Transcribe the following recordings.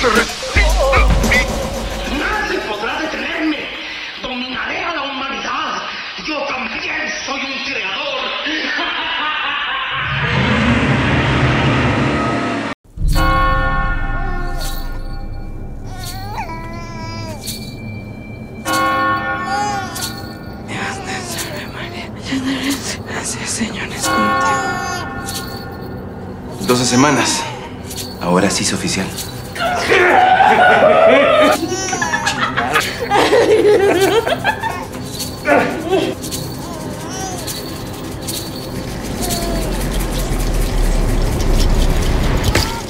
Se resista. Nadie podrá detenerme. Dominaré a la humanidad. Yo también soy un creador. Gracias, Señor, es contigo. 12 semanas. Ahora sí es oficial.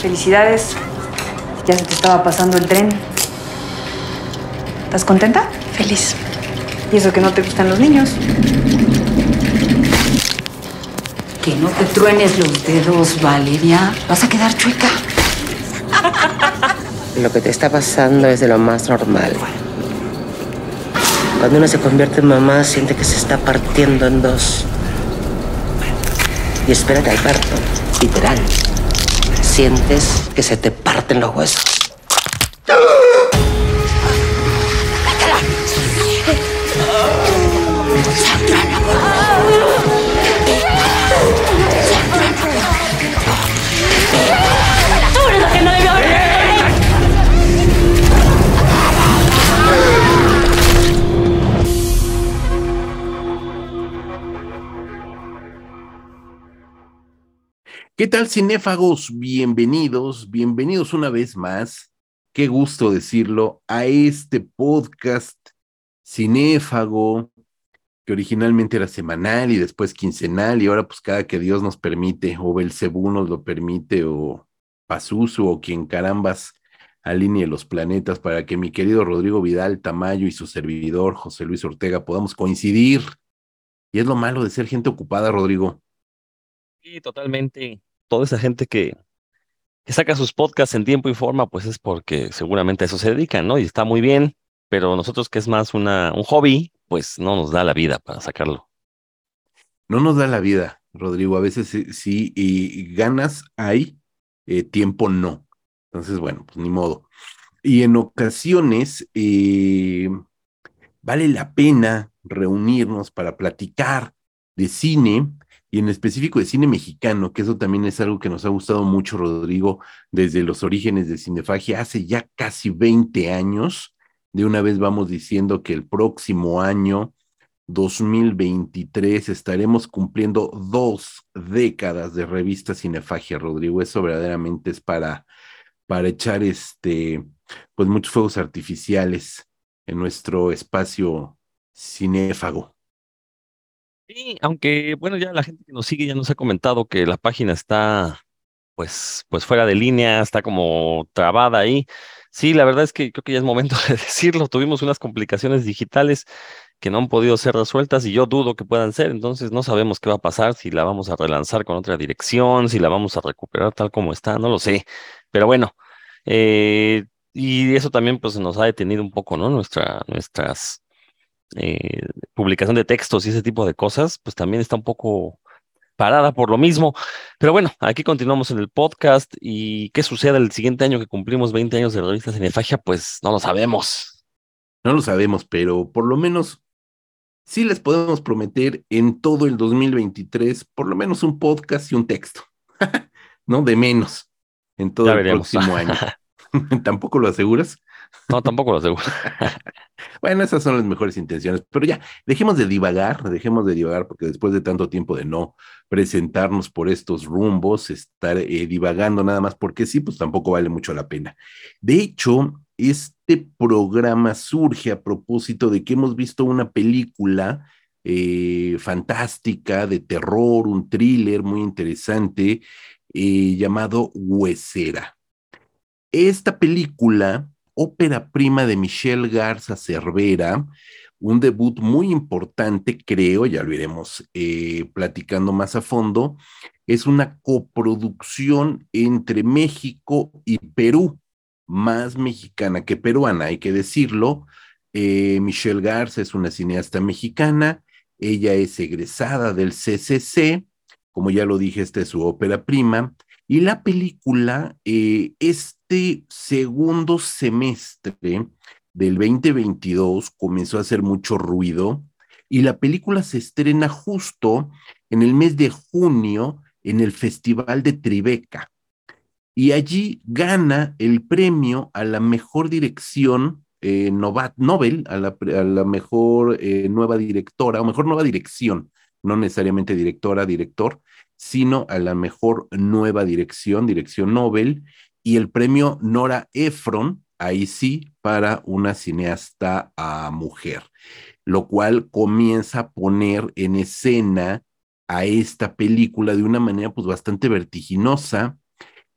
Felicidades. Ya se te estaba pasando el tren. ¿Estás contenta? Feliz. ¿Y eso que no te gustan los niños? Que no te truenes los dedos, Valeria. Vas a quedar chueca. Lo que te está pasando es de lo más normal. Cuando uno se convierte en mamá, siente que se está partiendo en dos. Y espérate al parto, literal. Sientes que se te parten los huesos. ¿Qué tal, cinéfagos? Bienvenidos, bienvenidos una vez más. Qué gusto decirlo a este podcast cinéfago que originalmente era semanal y después quincenal y ahora pues cada que Dios nos permite o Belcebú nos lo permite o Pazuzu o quien carambas alinee los planetas para que mi querido Rodrigo Vidal Tamayo y su servidor José Luis Ortega podamos coincidir. Y es lo malo de ser gente ocupada, Rodrigo. Sí, totalmente. Toda esa gente que, saca sus podcasts en tiempo y forma, pues es porque seguramente a eso se dedican, ¿no? Y está muy bien, pero nosotros que es más una, un hobby, pues no nos da la vida para sacarlo. No nos da la vida, Rodrigo. A veces sí, sí, y ganas hay, eh, tiempo no. Entonces, bueno, pues ni modo. Y en ocasiones eh, vale la pena reunirnos para platicar de cine y en específico de cine mexicano, que eso también es algo que nos ha gustado mucho, Rodrigo, desde los orígenes de Cinefagia, hace ya casi 20 años. De una vez vamos diciendo que el próximo año, 2023, estaremos cumpliendo dos décadas de revista Cinefagia, Rodrigo. Eso verdaderamente es para, para echar este, pues muchos fuegos artificiales en nuestro espacio cinéfago. Sí, aunque bueno, ya la gente que nos sigue ya nos ha comentado que la página está pues, pues fuera de línea, está como trabada ahí. Sí, la verdad es que creo que ya es momento de decirlo. Tuvimos unas complicaciones digitales que no han podido ser resueltas y yo dudo que puedan ser, entonces no sabemos qué va a pasar, si la vamos a relanzar con otra dirección, si la vamos a recuperar tal como está, no lo sé. Pero bueno, eh, y eso también pues nos ha detenido un poco, ¿no? Nuestra, nuestras eh, publicación de textos y ese tipo de cosas, pues también está un poco parada por lo mismo. Pero bueno, aquí continuamos en el podcast y qué sucede el siguiente año que cumplimos 20 años de revista Cinefagia, pues no lo sabemos. No lo sabemos, pero por lo menos sí les podemos prometer en todo el 2023 por lo menos un podcast y un texto, ¿no? De menos en todo Ya el veremos. próximo año. ¿Tampoco lo aseguras? No, tampoco lo aseguro. Bueno, esas son las mejores intenciones, pero ya, dejemos de divagar, dejemos de divagar, porque después de tanto tiempo de no presentarnos por estos rumbos, estar eh, divagando nada más porque sí, pues tampoco vale mucho la pena. De hecho, este programa surge a propósito de que hemos visto una película eh, fantástica de terror, un thriller muy interesante eh, llamado Huesera. Esta película, ópera prima de Michelle Garza Cervera, un debut muy importante, creo, ya lo iremos eh, platicando más a fondo, es una coproducción entre México y Perú, más mexicana que peruana, hay que decirlo. Eh, Michelle Garza es una cineasta mexicana, ella es egresada del CCC, como ya lo dije, esta es su ópera prima, y la película, eh, este segundo semestre del 2022 comenzó a hacer mucho ruido y la película se estrena justo en el mes de junio en el Festival de Tribeca. Y allí gana el premio a la mejor dirección eh, Nobel, a la, mejor eh, nueva directora, o mejor nueva dirección, no necesariamente directora, director, sino a la mejor nueva dirección, dirección Nobel, y el premio Nora Ephron, ahí sí, para una cineasta a mujer, lo cual comienza a poner en escena a esta película de una manera pues bastante vertiginosa.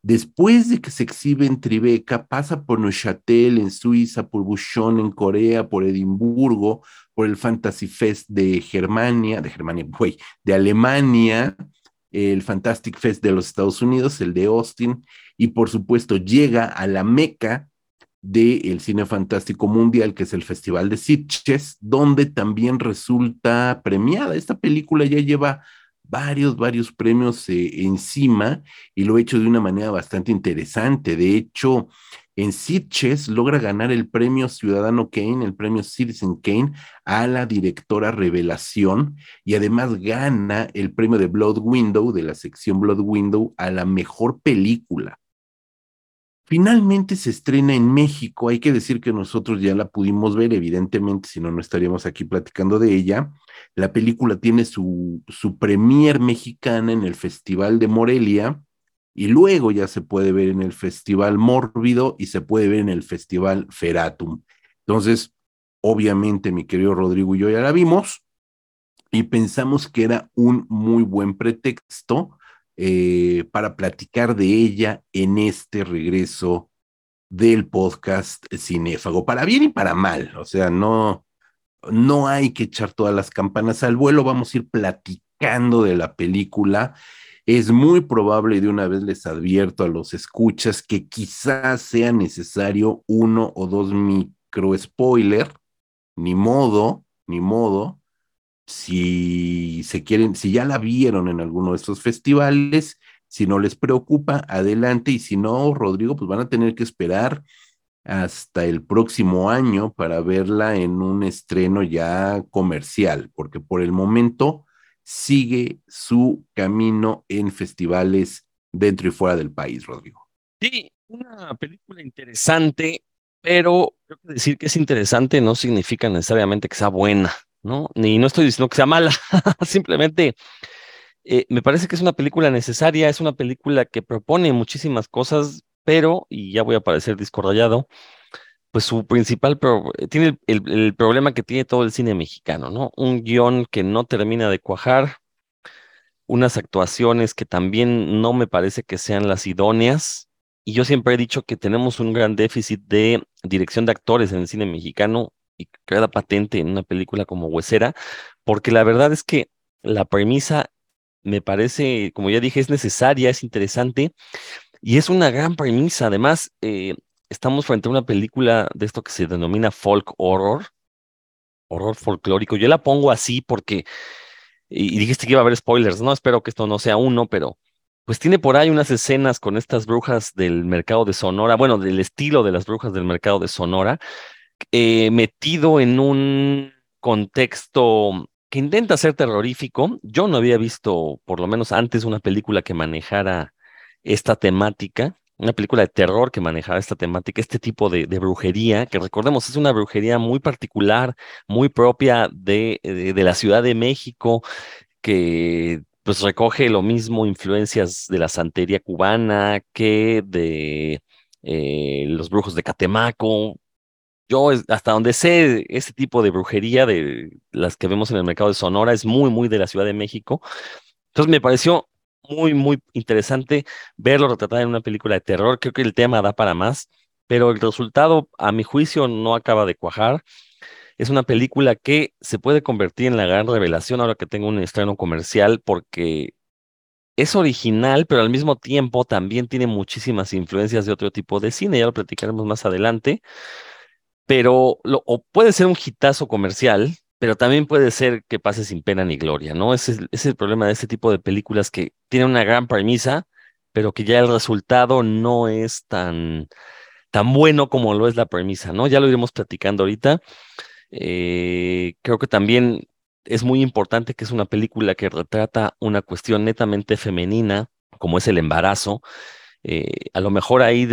Después de que se exhibe en Tribeca, pasa por Neuchâtel en Suiza, por Bouchon en Corea, por Edimburgo, por el Fantasy Fest de Germania, de Germania, güey, de Alemania, el Fantastic Fest de los Estados Unidos, el de Austin, y por supuesto llega a la meca del cine fantástico mundial, que es el Festival de Sitges, donde también resulta premiada. Esta película ya lleva varios, varios premios eh, encima y lo ha hecho de una manera bastante interesante. De hecho, en Sitges logra ganar el premio Ciudadano Kane, el premio Citizen Kane, a la directora Revelación y además gana el premio de Blood Window, de la sección Blood Window, a la mejor película. Finalmente se estrena en México, hay que decir que nosotros ya la pudimos ver, evidentemente, si no, no estaríamos aquí platicando de ella. La película tiene su, su premier mexicana en el Festival de Morelia y luego ya se puede ver en el Festival Mórbido y se puede ver en el Festival Feratum. Entonces, obviamente, mi querido Rodrigo y yo ya la vimos y pensamos que era un muy buen pretexto eh, para platicar de ella en este regreso del podcast Cinéfago, para bien y para mal, o sea, no, no hay que echar todas las campanas al vuelo, vamos a ir platicando de la película. Es muy probable, y de una vez les advierto a los escuchas, que quizás sea necesario uno o dos micro spoiler, ni modo, ni modo, si se quieren, si ya la vieron en alguno de estos festivales, si no les preocupa, adelante, y si no, Rodrigo, pues van a tener que esperar hasta el próximo año para verla en un estreno ya comercial, porque por el momento sigue su camino en festivales dentro y fuera del país, Rodrigo. Sí, una película interesante, pero creo que decir que es interesante no significa necesariamente que sea buena. ¿no? Ni no estoy diciendo que sea mala, simplemente eh, me parece que es una película necesaria, es una película que propone muchísimas cosas, pero, y ya voy a parecer discordallado, pues su principal, tiene el, problema que tiene todo el cine mexicano, ¿no? Un guion que no termina de cuajar, unas actuaciones que también no me parece que sean las idóneas, y yo siempre he dicho que tenemos un gran déficit de dirección de actores en el cine mexicano y queda patente en una película como Huesera, porque la verdad es que la premisa me parece, como ya dije, es necesaria, es interesante y es una gran premisa. Además, eh, estamos frente a una película de esto que se denomina folk horror, horror folclórico. Yo la pongo así porque, y dijiste que iba a haber spoilers, no espero que esto no sea uno, pero pues tiene por ahí unas escenas con estas brujas del mercado de Sonora, bueno, del estilo de las brujas del mercado de Sonora, eh, metido en un contexto que intenta ser terrorífico. Yo no había visto, por lo menos antes, una película que manejara esta temática, una película de terror que manejara esta temática, este tipo de, brujería, que recordemos es una brujería muy particular, muy propia de, de, la Ciudad de México, que pues recoge lo mismo influencias de la santería cubana que de eh, los brujos de Catemaco, yo hasta donde sé, ese tipo de brujería de las que vemos en el mercado de Sonora es muy, muy de la Ciudad de México. Entonces me pareció muy, muy interesante verlo retratado en una película de terror. Creo que el tema da para más, pero el resultado, a mi juicio, no acaba de cuajar. Es una película que se puede convertir en la gran revelación ahora que tengo un estreno comercial porque es original, pero al mismo tiempo también tiene muchísimas influencias de otro tipo de cine, ya lo platicaremos más adelante, pero o puede ser un hitazo comercial, pero también puede ser que pase sin pena ni gloria, ¿no? Ese es, el problema de este tipo de películas que tienen una gran premisa, pero que ya el resultado no es tan, tan bueno como lo es la premisa, ¿no? Ya lo iremos platicando ahorita. Eh, creo que también es muy importante que es una película que retrata una cuestión netamente femenina, como es el embarazo. Eh, a lo mejor ahí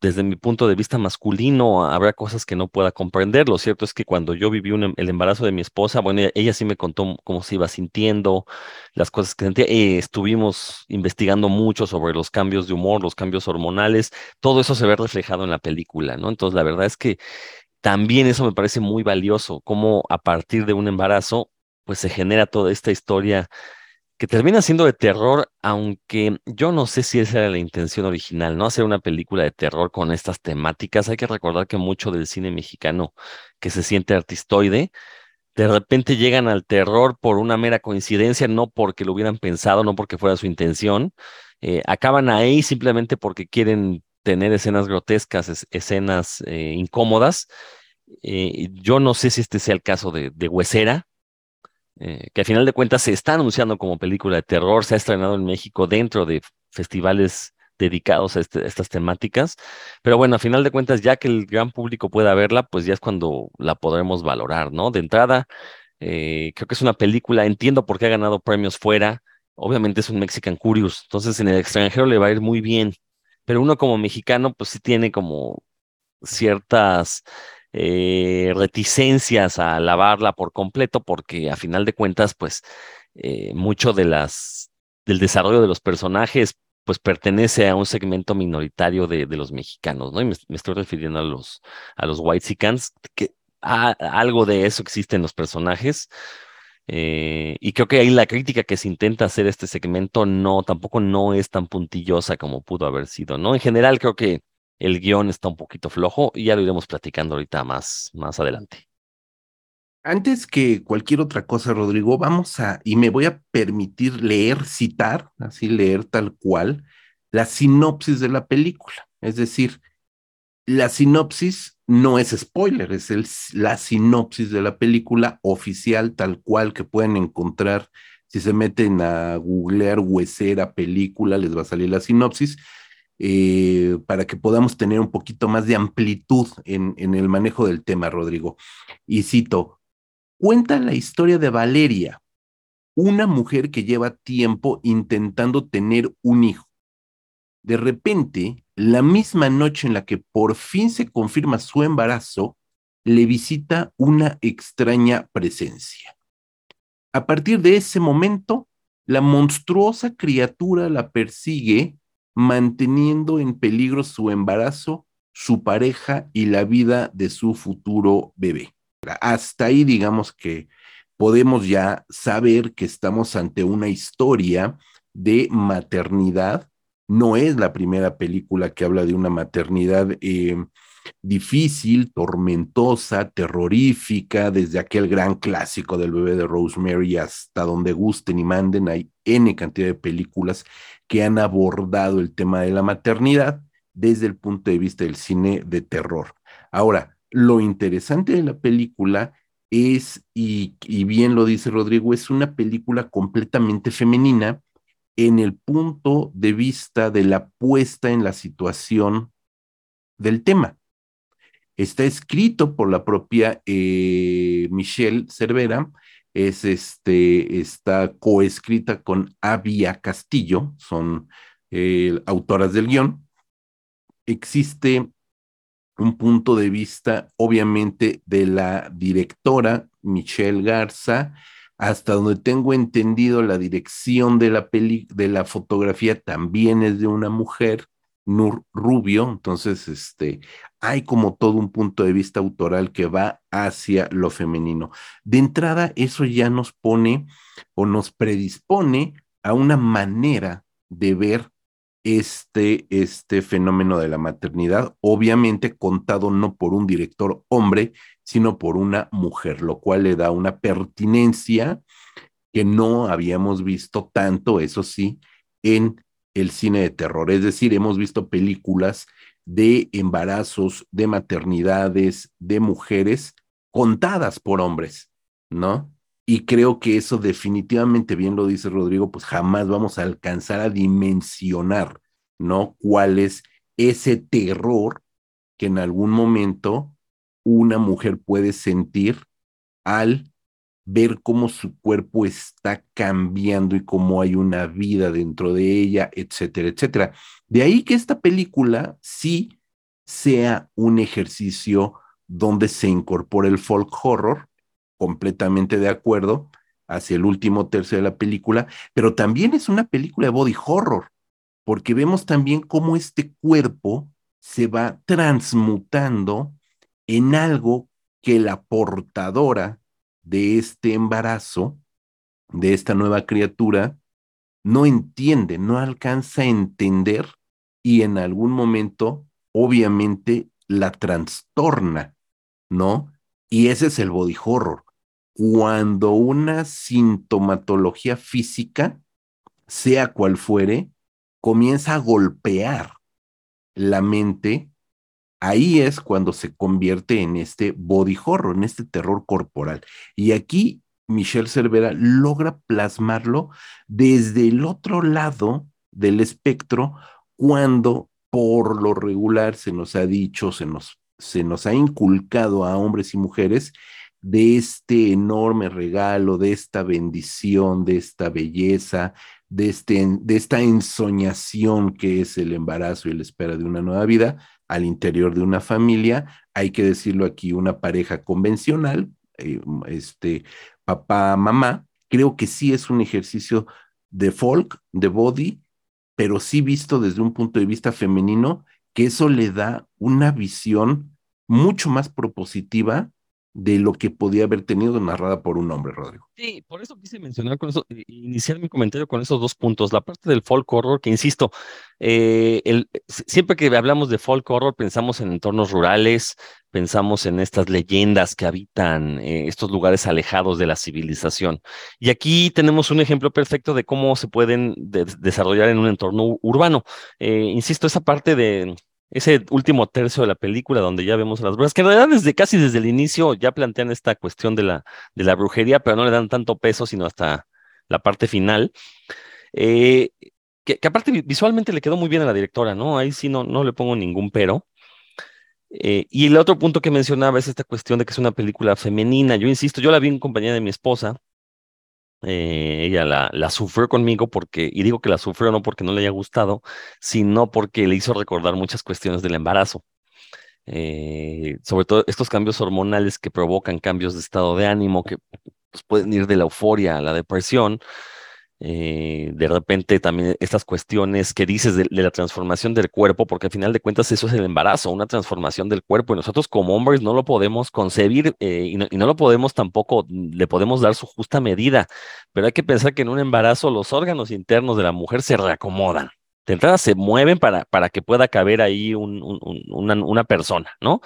desde mi punto de vista masculino habrá cosas que no pueda comprender. Lo cierto es que cuando yo viví el embarazo de mi esposa, bueno, ella, sí me contó cómo se iba sintiendo, las cosas que sentía. Eh, estuvimos investigando mucho sobre los cambios de humor, los cambios hormonales. Todo eso se ve reflejado en la película, ¿no? Entonces, la verdad es que también eso me parece muy valioso, cómo a partir de un embarazo, pues se genera toda esta historia que termina siendo de terror, aunque yo no sé si esa era la intención original, ¿no? Hacer una película de terror con estas temáticas. Hay que recordar que mucho del cine mexicano que se siente artistoide, de repente llegan al terror por una mera coincidencia, no porque lo hubieran pensado, no porque fuera su intención. Eh, acaban ahí simplemente porque quieren tener escenas grotescas, escenas eh, incómodas. Eh, yo no sé si este sea el caso de, de Huesera, eh, que al final de cuentas se está anunciando como película de terror, se ha estrenado en México dentro de festivales dedicados a, este, estas temáticas. Pero bueno, a final de cuentas, ya que el gran público pueda verla, pues ya es cuando la podremos valorar, ¿no? De entrada, creo que es una película, entiendo por qué ha ganado premios fuera. Obviamente es un Mexican Curious, entonces en el extranjero le va a ir muy bien pero uno como mexicano, pues sí tiene como ciertas eh, reticencias a lavarla por completo, porque a final de cuentas, pues eh, mucho de las, del desarrollo de los personajes, pues pertenece a un segmento minoritario de, los mexicanos, ¿no? Y me, estoy refiriendo a los, a los que algo de eso existe en los personajes, eh, y creo que ahí la crítica que se intenta hacer este segmento no, tampoco no es tan puntillosa como pudo haber sido, ¿no? En general creo que el guion está un poquito flojo y ya lo iremos platicando ahorita más, más adelante. Antes que cualquier otra cosa, Rodrigo, vamos a, y me voy a permitir leer, citar, así leer tal cual, la sinopsis de la película. Es decir, la sinopsis no es spoiler, es el, la sinopsis de la película oficial tal cual que pueden encontrar. Si se meten a googlear huesera película, les va a salir la sinopsis. Eh, para que podamos tener un poquito más de amplitud en, en el manejo del tema, Rodrigo. Y cito, cuenta la historia de Valeria, una mujer que lleva tiempo intentando tener un hijo. De repente, la misma noche en la que por fin se confirma su embarazo, le visita una extraña presencia. A partir de ese momento, la monstruosa criatura la persigue, manteniendo en peligro su embarazo, su pareja y la vida de su futuro bebé. Hasta ahí digamos que podemos ya saber que estamos ante una historia de maternidad no es la primera película que habla de una maternidad eh, difícil, tormentosa, terrorífica, desde aquel gran clásico del bebé de Rosemary hasta donde gusten y manden. Hay N cantidad de películas que han abordado el tema de la maternidad desde el punto de vista del cine de terror. Ahora, lo interesante de la película es, y, bien lo dice Rodrigo, es una película completamente femenina en el punto de vista de la puesta en la situación del tema. Está escrito por la propia eh, Michelle Cervera, es este, está coescrita con Avia Castillo, son eh, autoras del guion. Existe un punto de vista, obviamente, de la directora Michelle Garza, hasta donde tengo entendido, la dirección de la, peli de la fotografía también es de una mujer, Nur Rubio, entonces este, hay como todo un punto de vista autoral que va hacia lo femenino. De entrada, eso ya nos pone o nos predispone a una manera de ver este, este fenómeno de la maternidad, obviamente contado no por un director hombre, sino por una mujer, lo cual le da una pertinencia que no habíamos visto tanto, eso sí, en el cine de terror. Es decir, hemos visto películas de embarazos, de maternidades, de mujeres contadas por hombres, ¿no? Y creo que eso definitivamente, bien lo dice Rodrigo, pues jamás vamos a alcanzar a dimensionar, ¿no? ¿Cuál es ese terror que en algún momento una mujer puede sentir al ver cómo su cuerpo está cambiando y cómo hay una vida dentro de ella, etcétera, etcétera. De ahí que esta película sí sea un ejercicio donde se incorpora el folk horror, completamente de acuerdo hacia el último tercio de la película, pero también es una película de body horror, porque vemos también cómo este cuerpo se va transmutando en algo que la portadora de este embarazo, de esta nueva criatura, no entiende, no alcanza a entender y en algún momento, obviamente, la trastorna, ¿no? Y ese es el body horror cuando una sintomatología física, sea cual fuere, comienza a golpear la mente, ahí es cuando se convierte en este body horror, en este terror corporal. Y aquí Michelle Cervera logra plasmarlo desde el otro lado del espectro cuando por lo regular se nos ha dicho, se nos, se nos ha inculcado a hombres y mujeres de este enorme regalo, de esta bendición, de esta belleza, de, este, de esta ensoñación que es el embarazo y la espera de una nueva vida al interior de una familia. Hay que decirlo aquí, una pareja convencional, eh, este, papá, mamá. Creo que sí es un ejercicio de folk, de body, pero sí visto desde un punto de vista femenino, que eso le da una visión mucho más propositiva de lo que podía haber tenido narrada por un hombre, Rodrigo. Sí, por eso quise mencionar con eso, iniciar mi comentario con esos dos puntos. La parte del folk horror, que insisto, eh, siempre que hablamos de folk horror pensamos en entornos rurales, pensamos en estas leyendas que habitan eh, estos lugares alejados de la civilización. Y aquí tenemos un ejemplo perfecto de cómo se pueden desarrollar en un entorno urbano. Eh, insisto, esa parte de ese último tercio de la película donde ya vemos las brujas, que en realidad desde casi desde el inicio ya plantean esta cuestión de la, de la brujería, pero no le dan tanto peso, sino hasta la parte final. Eh, que, aparte visualmente le quedó muy bien a la directora, ¿no? Ahí sí no, no le pongo ningún pero. Eh, y el otro punto que mencionaba es esta cuestión de que es una película femenina. Yo insisto, yo la vi en compañía de mi esposa, eh, ella la, sufrió conmigo porque, y digo que la sufrió no porque no le haya gustado, sino porque le hizo recordar muchas cuestiones del embarazo. Eh, sobre todo estos cambios hormonales que provocan cambios de estado de ánimo, que pues, pueden ir de la euforia a la depresión, eh, de repente también estas cuestiones que dices de, la transformación del cuerpo, porque al final de cuentas eso es el embarazo, una transformación del cuerpo, y nosotros como hombres no lo podemos concebir eh, y, no, lo podemos tampoco, le podemos dar su justa medida, pero hay que pensar que en un embarazo los órganos internos de la mujer se reacomodan. De entrada se mueven para, para que pueda caber ahí una persona, ¿no?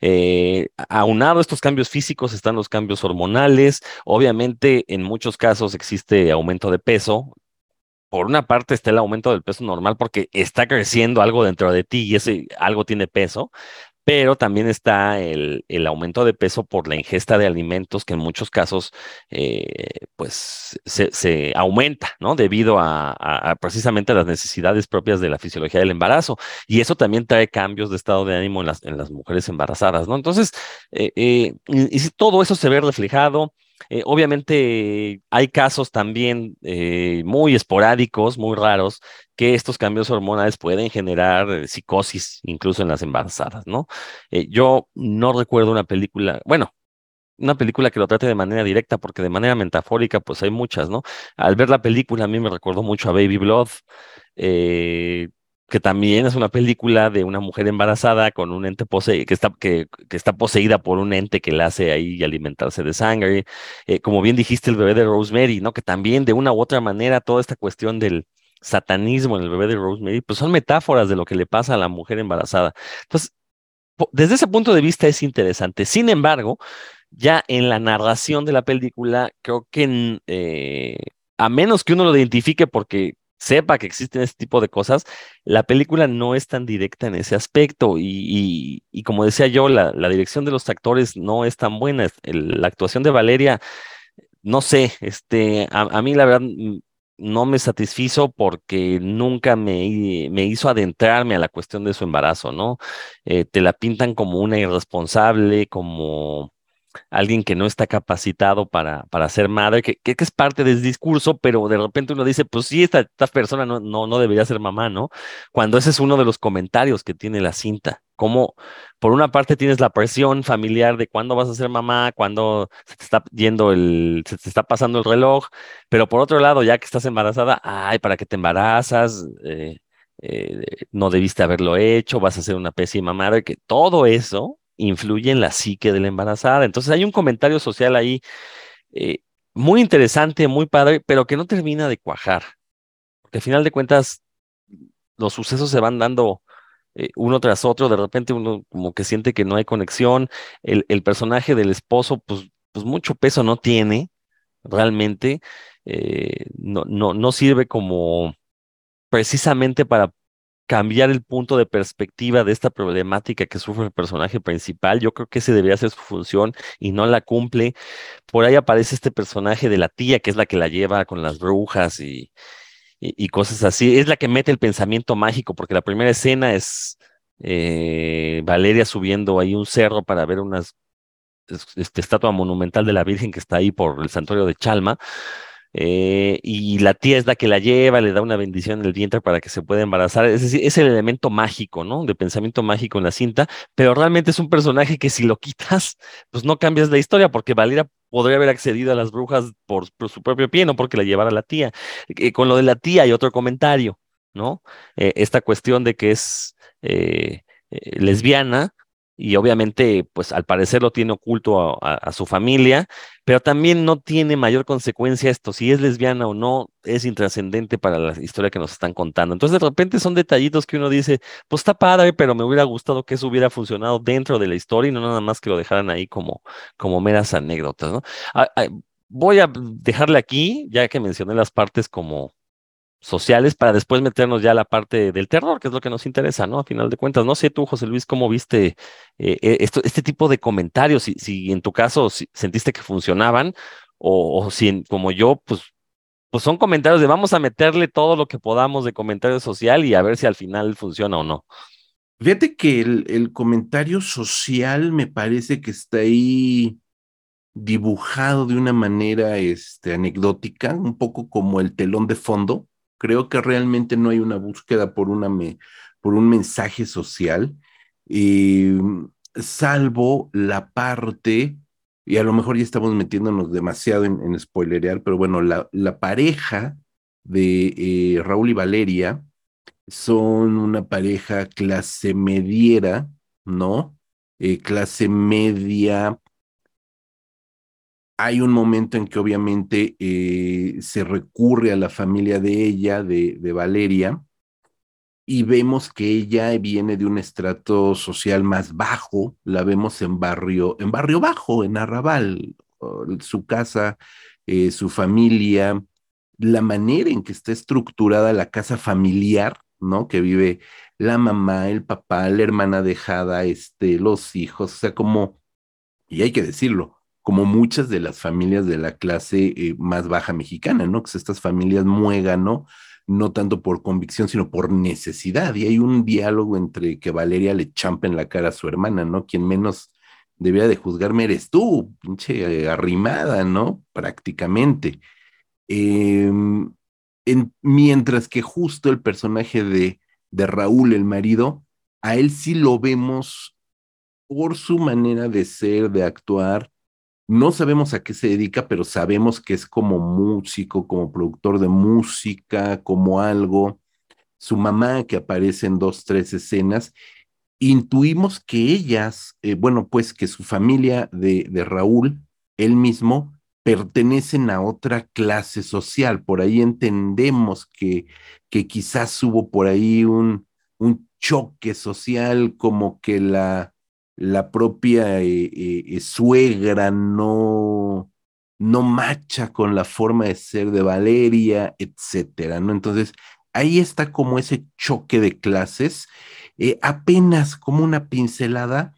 Eh, aunado a estos cambios físicos están los cambios hormonales. Obviamente, en muchos casos existe aumento de peso. Por una parte está el aumento del peso normal porque está creciendo algo dentro de ti y ese algo tiene peso, pero también está el, el, aumento de peso por la ingesta de alimentos que en muchos casos eh, pues se, aumenta, ¿no? Debido a, a, precisamente a las necesidades propias de la fisiología del embarazo. Y eso también trae cambios de estado de ánimo en las, en las mujeres embarazadas, ¿no? Entonces, eh, eh, y, y todo eso se ve reflejado eh, obviamente hay casos también eh, muy esporádicos, muy raros, que estos cambios hormonales pueden generar eh, psicosis incluso en las embarazadas, ¿no? yo no recuerdo una película, bueno, una película que lo trate de manera directa, porque de manera metafórica, pues hay muchas, ¿no? Al ver la película, a mí me recordó mucho a Baby Blood. Que también es una película de una mujer embarazada con un ente pose que está, que, está poseída por un ente que la hace ahí alimentarse de sangre. Eh, como bien dijiste, el bebé de Rosemary, ¿no? Que también de una u otra manera toda esta cuestión del satanismo en el bebé de Rosemary, pues son metáforas de lo que le pasa a la mujer embarazada. Entonces, desde ese punto de vista es interesante. Sin embargo, ya en la narración de la película, creo que eh, a menos que uno lo identifique porque sepa que existen este tipo de cosas, la película no es tan directa en ese aspecto. Y, como decía yo, la, dirección de los actores no es tan buena. la actuación de Valeria, no sé, este, a, mí la verdad no me satisfizo porque nunca me, me, hizo adentrarme a la cuestión de su embarazo, ¿no? Eh, te la pintan como una irresponsable, como alguien que no está capacitado para, para ser madre, que, que, es parte del discurso, pero de repente uno dice, pues sí, esta, esta persona no, no, no debería ser mamá, ¿no? Cuando ese es uno de los comentarios que tiene la cinta. Como por una parte tienes la presión familiar de cuándo vas a ser mamá, cuándo se te está yendo el, se te está pasando el reloj, pero por otro lado, ya que estás embarazada, ay, ¿para qué te embarazas? Eh, eh, no debiste haberlo hecho, vas a ser una pésima madre, que todo eso influye en la psique de la embarazada. Entonces hay un comentario social ahí eh, muy interesante, muy padre, pero que no termina de cuajar. Porque al final de cuentas, los sucesos se van dando eh, uno tras otro, de repente uno como que siente que no hay conexión, el, personaje del esposo, pues, pues mucho peso no tiene realmente, eh, no, no, no sirve como precisamente para cambiar el punto de perspectiva de esta problemática que sufre el personaje principal. Yo creo que ese debería ser su función y no la cumple. Por ahí aparece este personaje de la tía, que es la que la lleva con las brujas y, cosas así. Es la que mete el pensamiento mágico, porque la primera escena es eh, Valeria subiendo ahí un cerro para ver una este, estatua monumental de la Virgen que está ahí por el santuario de Chalma. Eh, y la tía es la que la lleva, le da una bendición en el vientre para que se pueda embarazar. Es decir, es el elemento mágico, ¿no? De pensamiento mágico en la cinta, pero realmente es un personaje que si lo quitas, pues no cambias la historia, porque Valeria podría haber accedido a las brujas por, su propio pie, no porque la llevara la tía. Eh, con lo de la tía hay otro comentario, ¿no? Eh, esta cuestión de que es lesbiana, y obviamente, pues al parecer lo tiene oculto a, su familia, pero también no tiene mayor consecuencia esto, si es lesbiana o no, es intrascendente para la historia que nos están contando. Entonces, de repente son detallitos que uno dice, pues está padre, pero me hubiera gustado que eso hubiera funcionado dentro de la historia y no nada más que lo dejaran ahí como, como meras anécdotas. Ah, ah, voy a dejarle aquí, ya que mencioné las partes como sociales para después meternos ya a la parte del terror, que es lo que nos interesa, ¿no? A final de cuentas, no sé tú, José Luis, cómo viste eh, eh, esto, este tipo de comentarios, si, si en tu caso sentiste que funcionaban o, si como yo, pues, pues son comentarios de vamos a meterle todo lo que podamos de comentario social y a ver si al final funciona o no. Fíjate que el, el comentario social me parece que está ahí dibujado de una manera este, anecdótica, un poco como el telón de fondo Creo que realmente no hay una búsqueda por, una por un mensaje social, eh, salvo la parte, y a lo mejor ya estamos metiéndonos demasiado en, spoilerear, pero bueno, la, la pareja de eh, Raúl y Valeria son una pareja clase mediera, ¿no? Eh, clase media hay un momento en que obviamente eh, se recurre a la familia de ella, de, Valeria, y vemos que ella viene de un estrato social más bajo, la vemos en barrio, en barrio bajo, en Arrabal, su casa, eh, su familia, la manera en que está estructurada la casa familiar, ¿no? Que vive la mamá, el papá, la hermana dejada, este, los hijos, o sea, como, y hay que decirlo, como muchas de las familias de la clase eh, más baja mexicana, ¿no? Que estas familias muégano, no tanto por convicción, sino por necesidad. Y hay un diálogo entre que Valeria le champa en la cara a su hermana, ¿no? Quien menos debía de juzgarme eres tú, pinche arrimada, ¿no? Prácticamente. Em, mientras que justo el personaje de, de Raúl, el marido, a él sí lo vemos por su manera de ser, de actuar, no sabemos a qué se dedica, pero sabemos que es como músico, como productor de música, como algo. su mamá que aparece en dos, tres escenas, intuimos que ellas, eh, bueno, pues que su familia de, de Raúl, él mismo, pertenecen a otra clase social. Por ahí entendemos que, que quizás hubo por ahí un, un choque social, como que la, la propia eh, eh, suegra no, no macha con la forma de ser de Valeria, etcétera, ¿no? Entonces, ahí está como ese choque de clases, eh, apenas como una pincelada,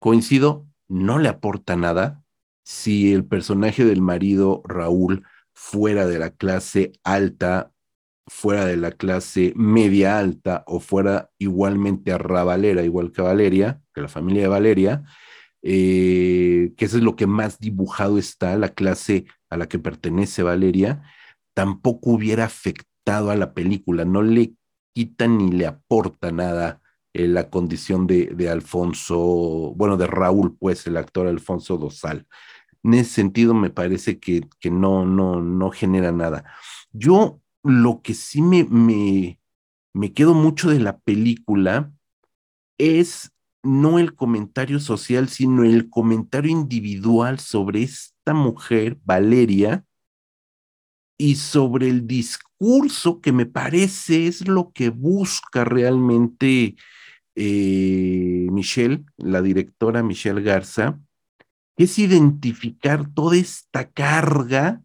coincido, no le aporta nada, si el personaje del marido Raúl fuera de la clase alta, fuera de la clase media alta o fuera igualmente arrabalera, igual que Valeria, que la familia de Valeria, eh, que eso es lo que más dibujado está, la clase a la que pertenece Valeria, tampoco hubiera afectado a la película, no le quita ni le aporta nada eh, la condición de, de Alfonso, bueno, de Raúl, pues el actor Alfonso Dosal en ese sentido me parece que, que no, no, no genera nada. Yo lo que sí me, me, me quedo mucho de la película es no el comentario social, sino el comentario individual sobre esta mujer, Valeria, y sobre el discurso que me parece es lo que busca realmente eh, Michelle, la directora Michelle Garza, es identificar toda esta carga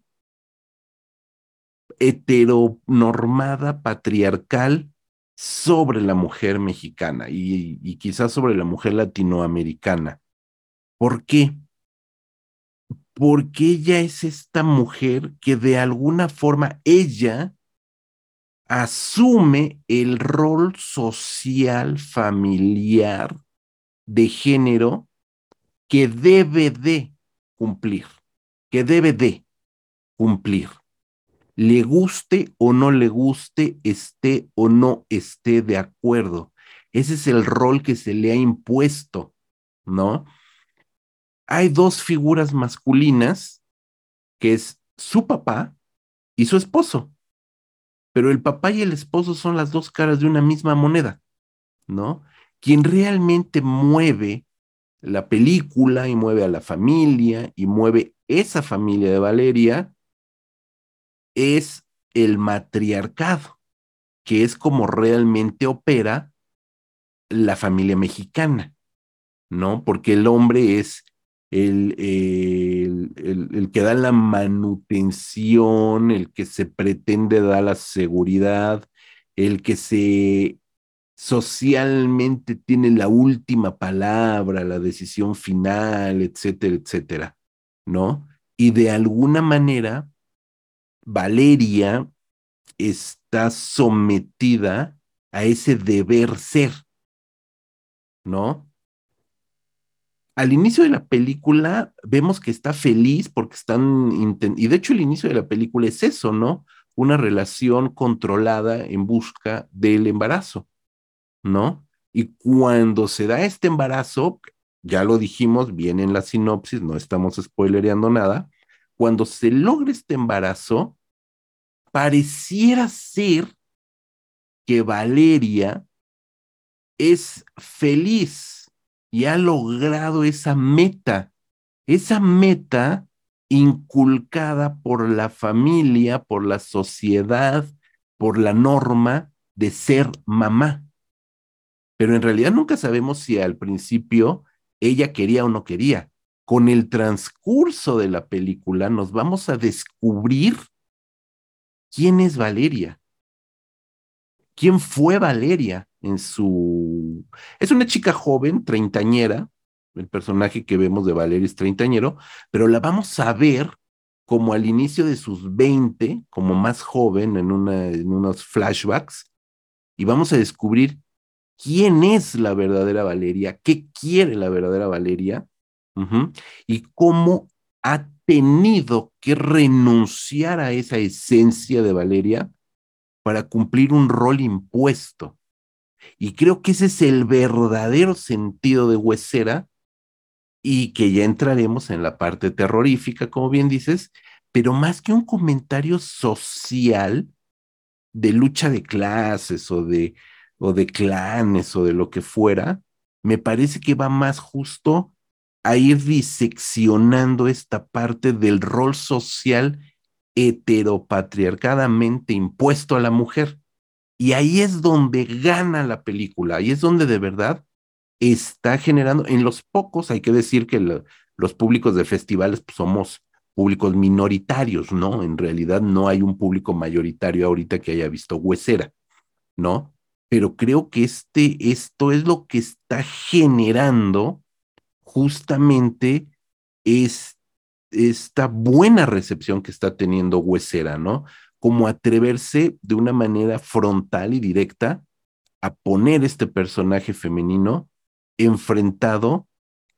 heteronormada, patriarcal, sobre la mujer mexicana y, y, quizás sobre la mujer latinoamericana. ¿Por qué? Porque ella es esta mujer que de alguna forma ella asume el rol social, familiar, de género que debe de cumplir, que debe de cumplir. Le guste o no le guste, esté o no esté de acuerdo. Ese es el rol que se le ha impuesto, ¿no? Hay dos figuras masculinas, que es su papá y su esposo. Pero el papá y el esposo son las dos caras de una misma moneda, ¿no? Quien realmente mueve la película y mueve a la familia y mueve esa familia de Valeria es el matriarcado, que es como realmente opera la familia mexicana, ¿no? Porque el hombre es el, el, el, que da la manutención, el que se pretende dar la seguridad, el que se socialmente tiene la última palabra, la decisión final, etcétera, etcétera, ¿no? Y de alguna manera, Valeria está sometida a ese deber ser, ¿no? Al inicio de la película vemos que está feliz porque están, y de hecho el inicio de la película es eso, ¿no? Una relación controlada en busca del embarazo ¿no? Y cuando se da este embarazo, ya lo dijimos bien en la sinopsis, no estamos spoilereando nada, cuando se logra este embarazo, pareciera ser que Valeria es feliz y ha logrado esa meta, esa meta inculcada por la familia, por la sociedad, por la norma de ser mamá pero en realidad nunca sabemos si al principio ella quería o no quería. Con el transcurso de la película nos vamos a descubrir quién es Valeria. ¿Quién fue Valeria en su... Es una chica joven, treintañera, el personaje que vemos de Valeria es treintañero, pero la vamos a ver como al inicio de sus 20, como más joven en, en unos flashbacks, y vamos a descubrir quién es la verdadera Valeria, qué quiere la verdadera Valeria y cómo ha tenido que renunciar a esa esencia de Valeria para cumplir un rol impuesto. Y creo que ese es el verdadero sentido de Huesera y que ya entraremos en la parte terrorífica, como bien dices, pero más que un comentario social, de lucha de clases o de, o de clanes o de lo que fuera, me parece que va más justo a ir diseccionando esta parte del rol social heteropatriarcadamente impuesto a la mujer. Y ahí es donde gana la película, ahí es donde de verdad está generando, en los pocos, hay que decir que los públicos de festivales pues, somos públicos minoritarios, ¿no? En realidad no hay un público mayoritario ahorita que haya visto Huesera, ¿no? Pero creo que este, esto es lo que está generando justamente es, esta buena recepción que está teniendo Huesera, ¿no? Como atreverse de una manera frontal y directa a poner este personaje femenino enfrentado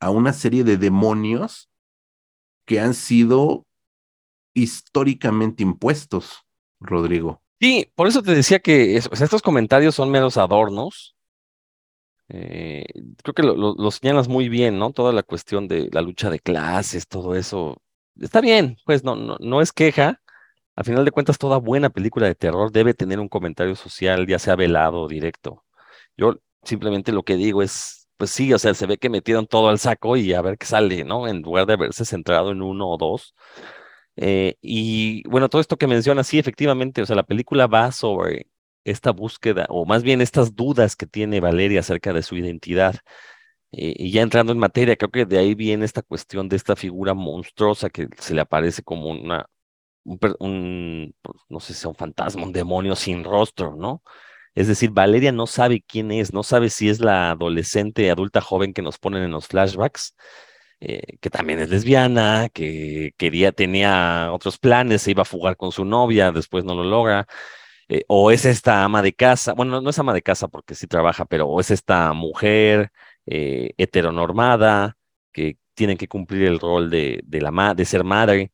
a una serie de demonios que han sido históricamente impuestos, Rodrigo. Sí, por eso te decía que estos comentarios son meros adornos. Eh, creo que lo, señalas muy bien, ¿no? Toda la cuestión de la lucha de clases, todo eso. Está bien, pues no, no, no es queja. Al final de cuentas, toda buena película de terror debe tener un comentario social, ya sea velado o directo. Yo simplemente lo que digo es, pues sí, o sea, se ve que metieron todo al saco y a ver qué sale, ¿no? En lugar de haberse centrado en uno o dos. Eh, y bueno, todo esto que menciona, sí, efectivamente, o sea, la película va sobre esta búsqueda, o más bien estas dudas que tiene Valeria acerca de su identidad. Eh, y ya entrando en materia, creo que de ahí viene esta cuestión de esta figura monstruosa que se le aparece como una, un, pues, no sé si un fantasma, un demonio sin rostro, ¿no? Es decir, Valeria no sabe quién es, no sabe si es la adolescente, adulta joven que nos ponen en los flashbacks, eh, que también es lesbiana, que quería, tenía otros planes, se iba a fugar con su novia, después no lo logra, eh, o es esta ama de casa, bueno, no es ama de casa porque sí trabaja, pero o es esta mujer eh, heteronormada que tiene que cumplir el rol de, de, la de ser madre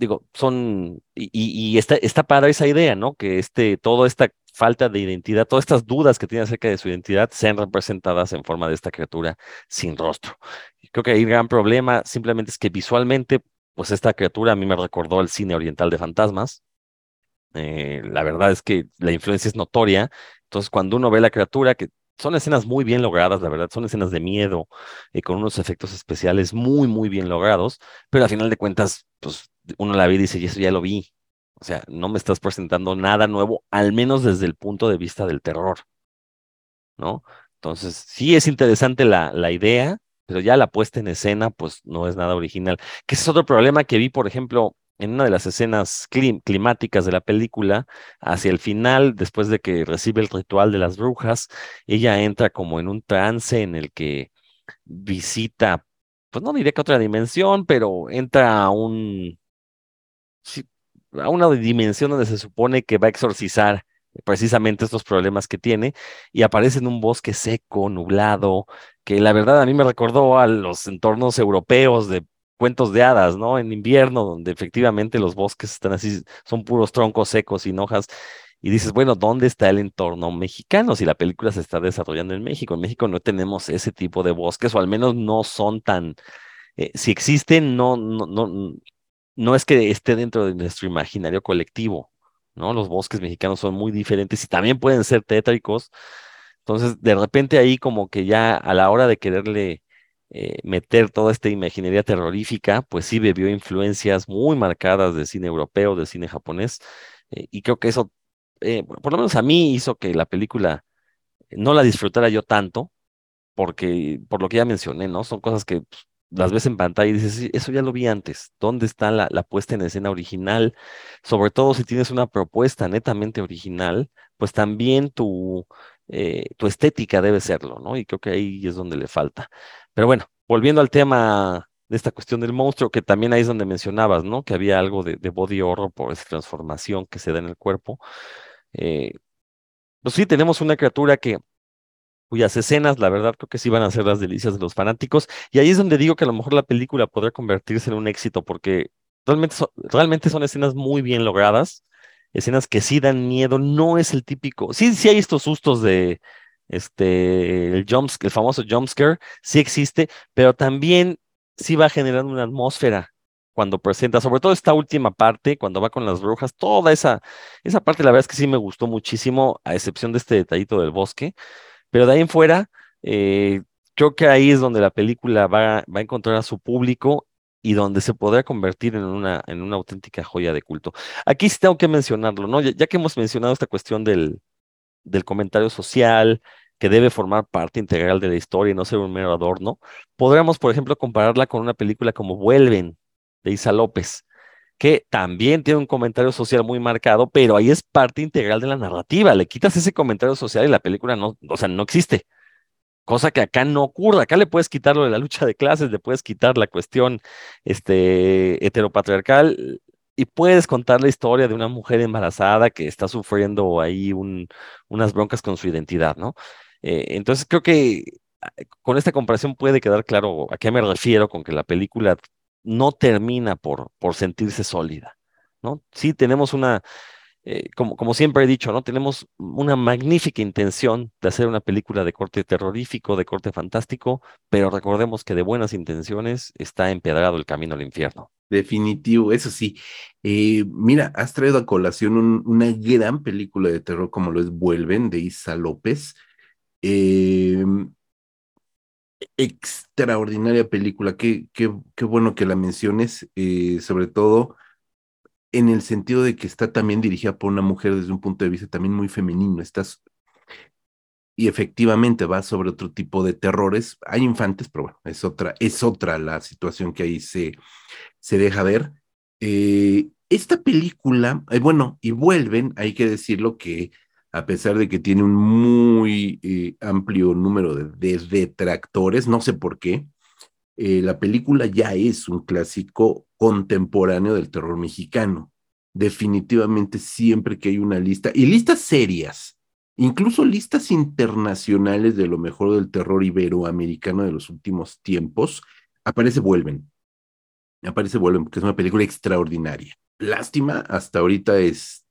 digo, son, y, y está, padre esa idea, ¿no? Que este, toda esta falta de identidad, todas estas dudas que tiene acerca de su identidad sean representadas en forma de esta criatura sin rostro. Creo que ahí el gran problema simplemente es que visualmente, pues esta criatura a mí me recordó el cine oriental de fantasmas. Eh, la verdad es que la influencia es notoria. Entonces, cuando uno ve la criatura, que son escenas muy bien logradas, la verdad, son escenas de miedo y eh, con unos efectos especiales muy, muy bien logrados, pero al final de cuentas, pues uno la ve y dice, y eso ya lo vi. O sea, no me estás presentando nada nuevo, al menos desde el punto de vista del terror. ¿No? Entonces, sí es interesante la, la idea, pero ya la puesta en escena, pues no es nada original. Que ese es otro problema que vi, por ejemplo, en una de las escenas climáticas de la película, hacia el final, después de que recibe el ritual de las brujas, ella entra como en un trance en el que visita, pues no diré que otra dimensión, pero entra a un, a una dimensión donde se supone que va a exorcizar precisamente estos problemas que tiene y aparece en un bosque seco, nublado, que la verdad a mí me recordó a los entornos europeos de cuentos de hadas, ¿no? En invierno, donde efectivamente los bosques están así, son puros troncos secos sin hojas. Y dices, bueno, ¿dónde está el entorno mexicano si la película se está desarrollando en México? En México no tenemos ese tipo de bosques, o al menos no son tan, eh, si existen, no, no, no, no es que esté dentro de nuestro imaginario colectivo, ¿no? Los bosques mexicanos son muy diferentes y también pueden ser tétricos. Entonces, de repente ahí como que ya a la hora de quererle eh, meter toda esta imaginería terrorífica, pues sí bebió influencias muy marcadas de cine europeo, de cine japonés, eh, y creo que eso, eh, por lo menos a mí, hizo que la película no la disfrutara yo tanto, porque por lo que ya mencioné, ¿no? Son cosas que pues, las ves en pantalla y dices, eso ya lo vi antes. ¿Dónde está la, puesta en escena original? Sobre todo si tienes una propuesta netamente original, pues también tu, eh, tu estética debe serlo, ¿no? Y creo que ahí es donde le falta. Pero bueno, volviendo al tema de esta cuestión del monstruo, que también ahí es donde mencionabas, ¿no? Que había algo de, body horror por esa transformación que se da en el cuerpo. Eh, pues sí, tenemos una criatura que cuyas escenas, la verdad, creo que sí van a ser las delicias de los fanáticos. Y ahí es donde digo que a lo mejor la película podría convertirse en un éxito, porque realmente son, realmente son escenas muy bien logradas, escenas que sí dan miedo, no es el típico, sí, sí hay estos sustos de, este, el, el famoso jumpscare, sí existe, pero también sí va generando una atmósfera cuando presenta, sobre todo esta última parte, cuando va con las brujas, toda esa, esa parte, la verdad es que sí me gustó muchísimo, a excepción de este detallito del bosque, pero de ahí en fuera, eh, creo que ahí es donde la película va, va a encontrar a su público y donde se podrá convertir en una, en una auténtica joya de culto. Aquí sí tengo que mencionarlo, ¿no? Ya, ya que hemos mencionado esta cuestión del, del comentario social, que debe formar parte integral de la historia y no ser un mero adorno, podríamos, por ejemplo, compararla con una película como Vuelven, de Isa López, que también tiene un comentario social muy marcado, pero ahí es parte integral de la narrativa. Le quitas ese comentario social y la película no, o sea, no existe. Cosa que acá no ocurre. Acá le puedes quitar lo de la lucha de clases, le puedes quitar la cuestión este, heteropatriarcal y puedes contar la historia de una mujer embarazada que está sufriendo ahí un, unas broncas con su identidad, ¿no? Eh, entonces creo que ah, con esta comparación puede quedar claro a qué me refiero con que la película no termina por, por sentirse sólida, ¿no? Sí tenemos una, eh, como, como siempre he dicho, ¿no? Tenemos una magnífica intención de hacer una película de corte terrorífico, de corte fantástico, pero recordemos que de buenas intenciones está empedrado el camino al infierno. Definitivo, eso sí. Eh, mira, has traído a colación una gran película de terror como lo es Vuelven, de Isa López. Eh, extraordinaria película, qué, qué, qué bueno que la menciones, eh, sobre todo en el sentido de que está también dirigida por una mujer desde un punto de vista también muy femenino. Estás, y efectivamente va sobre otro tipo de terrores. Hay infantes, pero bueno, es otra, es otra la situación que ahí se, se deja ver. Eh, esta película, eh, bueno, y vuelven, hay que decirlo que a pesar de que tiene un muy eh, amplio número de, detractores, no sé por qué, eh, la película ya es un clásico contemporáneo del terror mexicano. Definitivamente siempre que hay una lista, y listas serias, incluso listas internacionales de lo mejor del terror iberoamericano de los últimos tiempos, aparece Vuelven. Aparece Vuelven, porque es una película extraordinaria. Lástima, hasta ahorita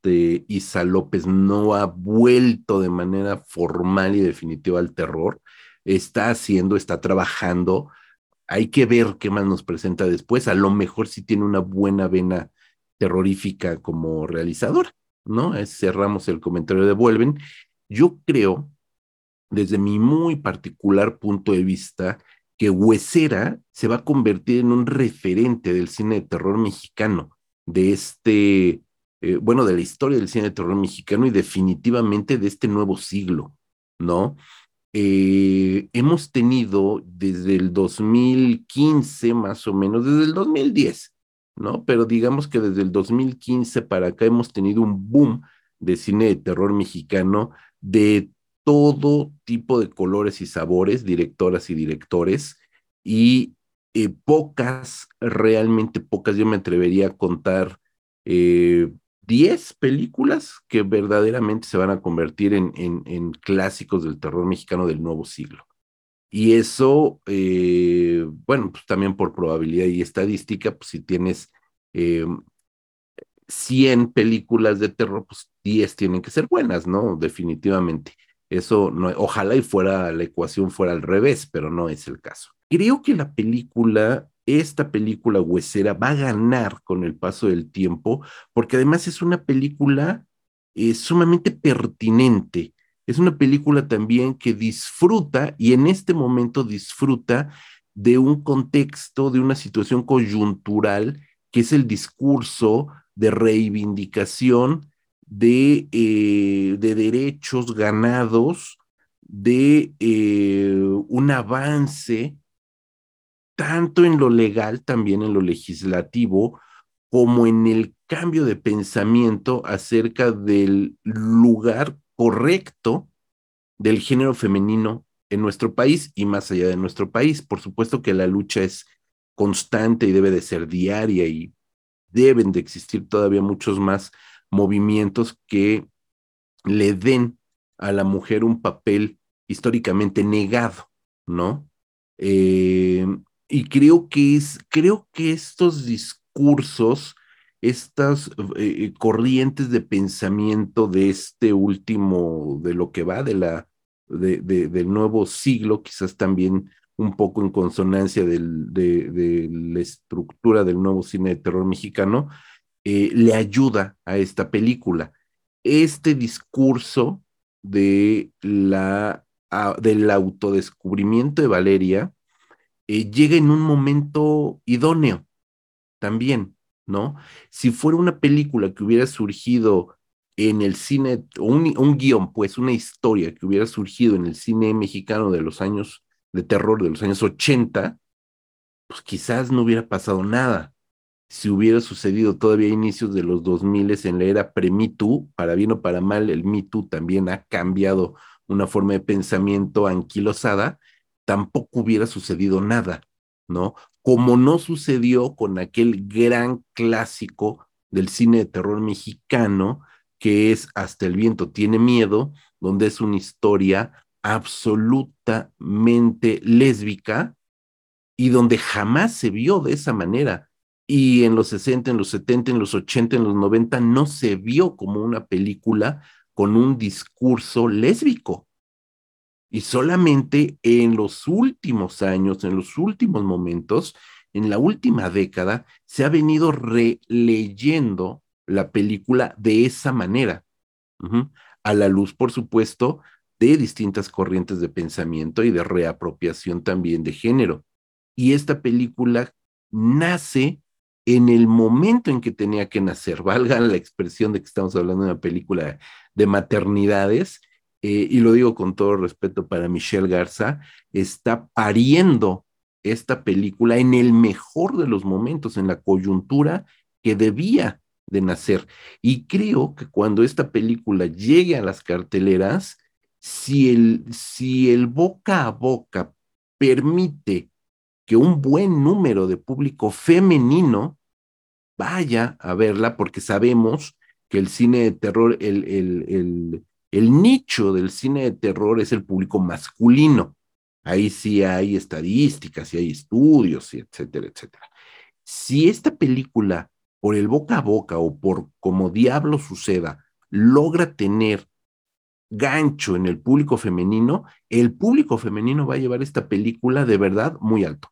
este Isa López no ha vuelto de manera formal y definitiva al terror. Está haciendo, está trabajando. Hay que ver qué más nos presenta después. A lo mejor sí tiene una buena vena terrorífica como realizador, ¿no? cerramos el comentario de Vuelven. Yo creo, desde mi muy particular punto de vista, que Huesera se va a convertir en un referente del cine de terror mexicano de este, eh, bueno, de la historia del cine de terror mexicano y definitivamente de este nuevo siglo, ¿no? Eh, hemos tenido desde el 2015 más o menos, desde el 2010, ¿no? Pero digamos que desde el 2015 para acá hemos tenido un boom de cine de terror mexicano de todo tipo de colores y sabores, directoras y directores, y eh, pocas, realmente pocas, yo me atrevería a contar 10 eh, películas que verdaderamente se van a convertir en, clásicos del terror mexicano del nuevo siglo. Y eso, eh, bueno, pues también por probabilidad y estadística, pues si tienes 100 películas de terror, pues 10 tienen que ser buenas, ¿no? Definitivamente. Eso no, ojalá y fuera la ecuación fuera al revés, pero no es el caso. Creo que la película, esta película huesera, va a ganar con el paso del tiempo, porque además es una película eh, sumamente pertinente. Es una película también que disfruta y en este momento disfruta de un contexto, de una situación coyuntural, que es el discurso de reivindicación de, eh, de derechos ganados, de eh, un avance tanto en lo legal, también en lo legislativo, como en el cambio de pensamiento acerca del lugar correcto del género femenino en nuestro país y más allá de nuestro país. Por supuesto que la lucha es constante y debe de ser diaria y deben de existir todavía muchos más movimientos que le den a la mujer un papel históricamente negado, ¿no? Eh, y creo que es, creo que estos discursos, estas eh, eh, corrientes de pensamiento de este último, de lo que va de la, de, del nuevo siglo, quizás también un poco en consonancia de, la estructura del nuevo cine de terror mexicano, eh, le ayuda a esta película. Este discurso de la, a, del autodescubrimiento de Valeria eh, llega en un momento idóneo también, ¿no? Si fuera una película que hubiera surgido en el cine, un, un guion, pues una historia que hubiera surgido en el cine mexicano de los años de terror de los años 80, pues quizás no hubiera pasado nada. Si hubiera sucedido todavía a inicios de los 2000 en la era pre-Me Too, para bien o para mal, el Me Too también ha cambiado una forma de pensamiento anquilosada, tampoco hubiera sucedido nada, ¿no? Como no sucedió con aquel gran clásico del cine de terror mexicano, que es Hasta el viento tiene miedo, donde es una historia absolutamente lésbica y donde jamás se vio de esa manera. Y en los 60, en los 70, en los 80, en los 90 no se vio como una película con un discurso lésbico. Y solamente en los últimos años, en los últimos momentos, en la última década, se ha venido releyendo la película de esa manera. A la luz, por supuesto, de distintas corrientes de pensamiento y de reapropiación también de género. Y esta película nace en el momento en que tenía que nacer, valga la expresión de que estamos hablando de una película de maternidades, eh, y lo digo con todo respeto para Michelle Garza, está pariendo esta película en el mejor de los momentos, en la coyuntura que debía de nacer. Y creo que cuando esta película llegue a las carteleras, si el, si el boca a boca permite que un buen número de público femenino vaya a verla, porque sabemos que el cine de terror, el, el, el, el nicho del cine de terror es el público masculino. Ahí sí hay estadísticas y hay estudios, etcétera, etcétera. Si esta película, por el boca a boca o por como diablo suceda, logra tener gancho en el público femenino, el público femenino va a llevar esta película de verdad muy alto,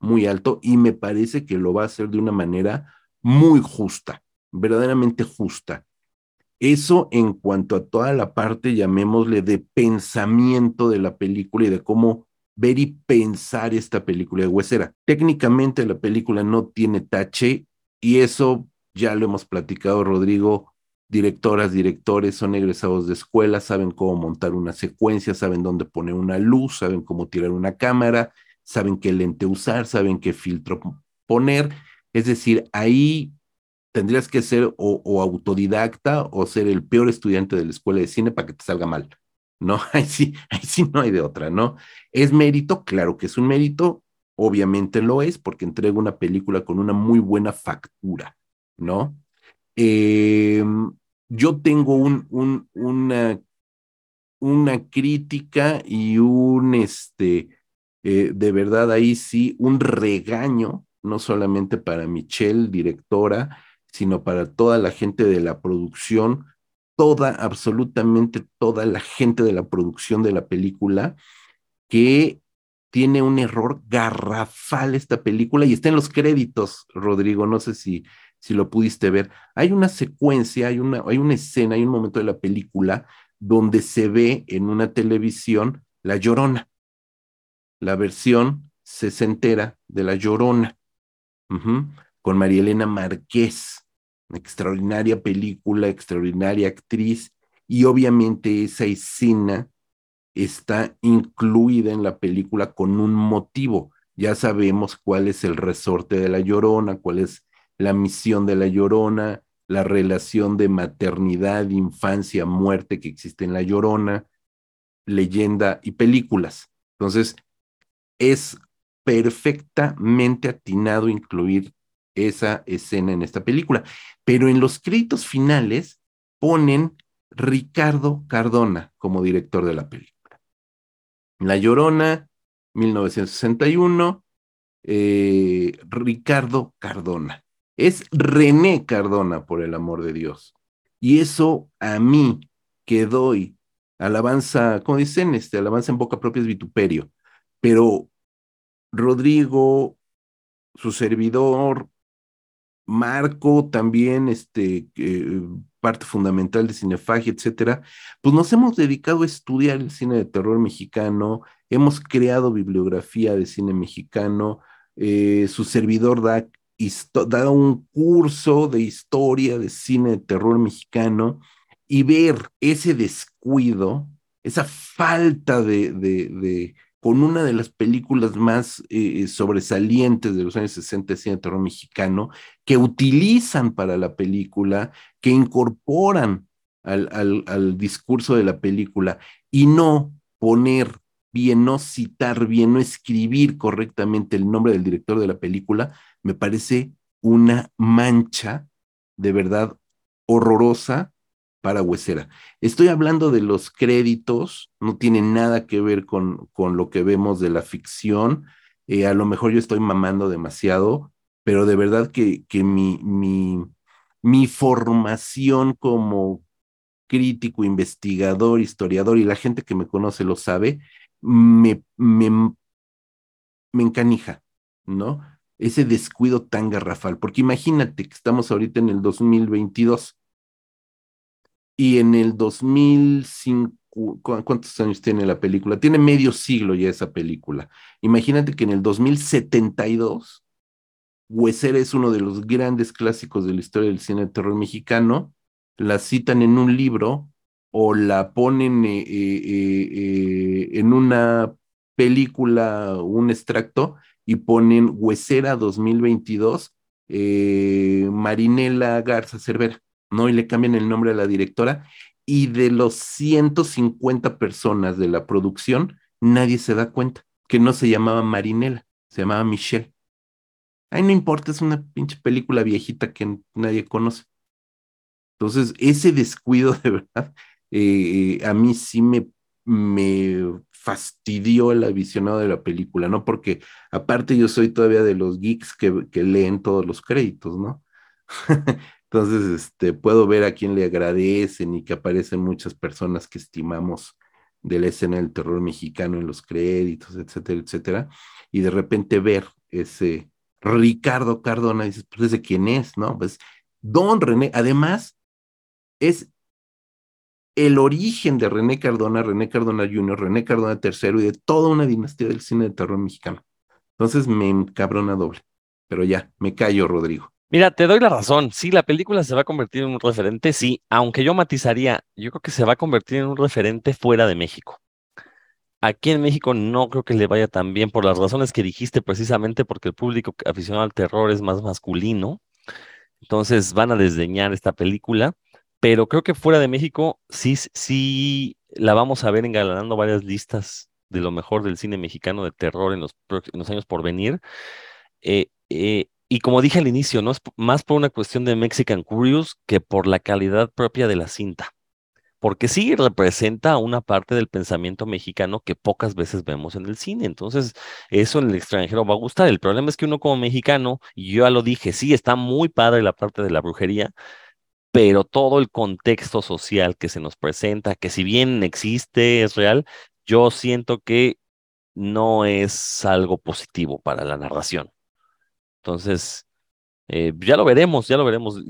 muy alto, y me parece que lo va a hacer de una manera muy justa, verdaderamente justa. Eso en cuanto a toda la parte, llamémosle, de pensamiento de la película y de cómo ver y pensar esta película de Huesera. Técnicamente la película no tiene tache y eso ya lo hemos platicado, Rodrigo, directoras, directores son egresados de escuela, saben cómo montar una secuencia, saben dónde poner una luz, saben cómo tirar una cámara, saben qué lente usar, saben qué filtro poner. Es decir, ahí tendrías que ser o, autodidacta o ser el peor estudiante de la escuela de cine para que te salga mal. No, ahí sí, ahí sí no hay de otra, ¿no? ¿Es mérito? Claro que es un mérito, obviamente lo es, porque entrega una película con una muy buena factura, ¿no? Eh, yo tengo un, un, una, una crítica y un, este, eh, de verdad ahí sí, un regaño, no solamente para Michelle, directora, sino para toda la gente de la producción, toda, absolutamente toda la gente de la producción de la película, que tiene un error garrafal esta película y está en los créditos, Rodrigo, no sé si, si lo pudiste ver. Hay una secuencia, hay una, hay una escena, hay un momento de la película donde se ve en una televisión La Llorona, la versión sesentera de La Llorona, con María Elena Márquez, extraordinaria película, extraordinaria actriz, y obviamente esa escena está incluida en la película con un motivo. Ya sabemos cuál es el resorte de la llorona, cuál es la misión de la llorona, la relación de maternidad, infancia, muerte que existe en la llorona, leyenda y películas. Entonces, es perfectamente atinado incluir esa escena en esta película. Pero en los créditos finales ponen Ricardo Cardona como director de la película. La Llorona, 1961, eh, Ricardo Cardona. Es René Cardona, por el amor de Dios. Y eso a mí, que doy alabanza, como dicen, este, alabanza en boca propia es vituperio, pero Rodrigo, su servidor, Marco también, este, eh, parte fundamental de Cinefagia, etcétera, pues nos hemos dedicado a estudiar el cine de terror mexicano, hemos creado bibliografía de cine mexicano, eh, su servidor da, da un curso de historia de cine de terror mexicano y ver ese descuido, esa falta de, de con una de las películas más eh, sobresalientes de los años 60 de cine de terror mexicano, que utilizan para la película, que incorporan al, al, discurso de la película y no poner bien, no citar bien, no escribir correctamente el nombre del director de la película, me parece una mancha de verdad horrorosa para Huesera. Estoy hablando de los créditos, no tiene nada que ver con, con lo que vemos de la ficción. Eh, a lo mejor yo estoy mamando demasiado, pero de verdad que, que mi, mi, mi formación como crítico, investigador, historiador, y la gente que me conoce lo sabe, me, me, me encanija, ¿no? Ese descuido tan garrafal, porque imagínate que estamos ahorita en el 2022 y en el 2005, ¿cuántos años tiene la película? Tiene medio siglo ya esa película. Imagínate que en el 2072, Huesera es uno de los grandes clásicos de la historia del cine de terror mexicano, la citan en un libro o la ponen eh, eh, eh, en una película, un extracto, y ponen Huesera 2022, Marinela Garza Cervera. ¿No? Y le cambian el nombre a la directora. Y de los 150 personas de la producción, nadie se da cuenta que no se llamaba Marinela, se llamaba Michelle. Ay, no importa, es una pinche película viejita que nadie conoce. Entonces, ese descuido de verdad, eh, a mí sí me, me fastidió el avisionado de la película, ¿no? Porque aparte yo soy todavía de los geeks que leen todos los créditos, ¿no? Entonces, este, puedo ver a quién le agradecen y que aparecen muchas personas que estimamos de la escena del terror mexicano en los créditos, etcétera, etcétera. Y de repente ver ese Ricardo Cardona, dices, pues de quién es, ¿no? Pues Don René, además, es el origen de René Cardona, René Cardona Jr., René Cardona III y de toda una dinastía del cine de terror mexicano. Entonces me encabrona doble. Pero ya, me callo, Rodrigo. Mira, te doy la razón. Sí, la película se va a convertir en un referente, sí, aunque yo matizaría, yo creo que se va a convertir en un referente fuera de México. Aquí en México no creo que le vaya tan bien por las razones que dijiste, precisamente porque el público aficionado al terror es más masculino. Entonces van a desdeñar esta película, pero creo que fuera de México sí, sí la vamos a ver engalanando varias listas de lo mejor del cine mexicano de terror en los, en los años por venir. Eh, eh, y como dije al inicio, no es más por una cuestión de Mexican Curious que por la calidad propia de la cinta. Porque sí representa una parte del pensamiento mexicano que pocas veces vemos en el cine. Entonces, eso en el extranjero va a gustar. El problema es que uno como mexicano, y yo ya lo dije, sí, está muy padre la parte de la brujería, pero todo el contexto social que se nos presenta, que si bien existe, es real, yo siento que no es algo positivo para la narración. Entonces, eh, ya lo veremos, ya lo veremos.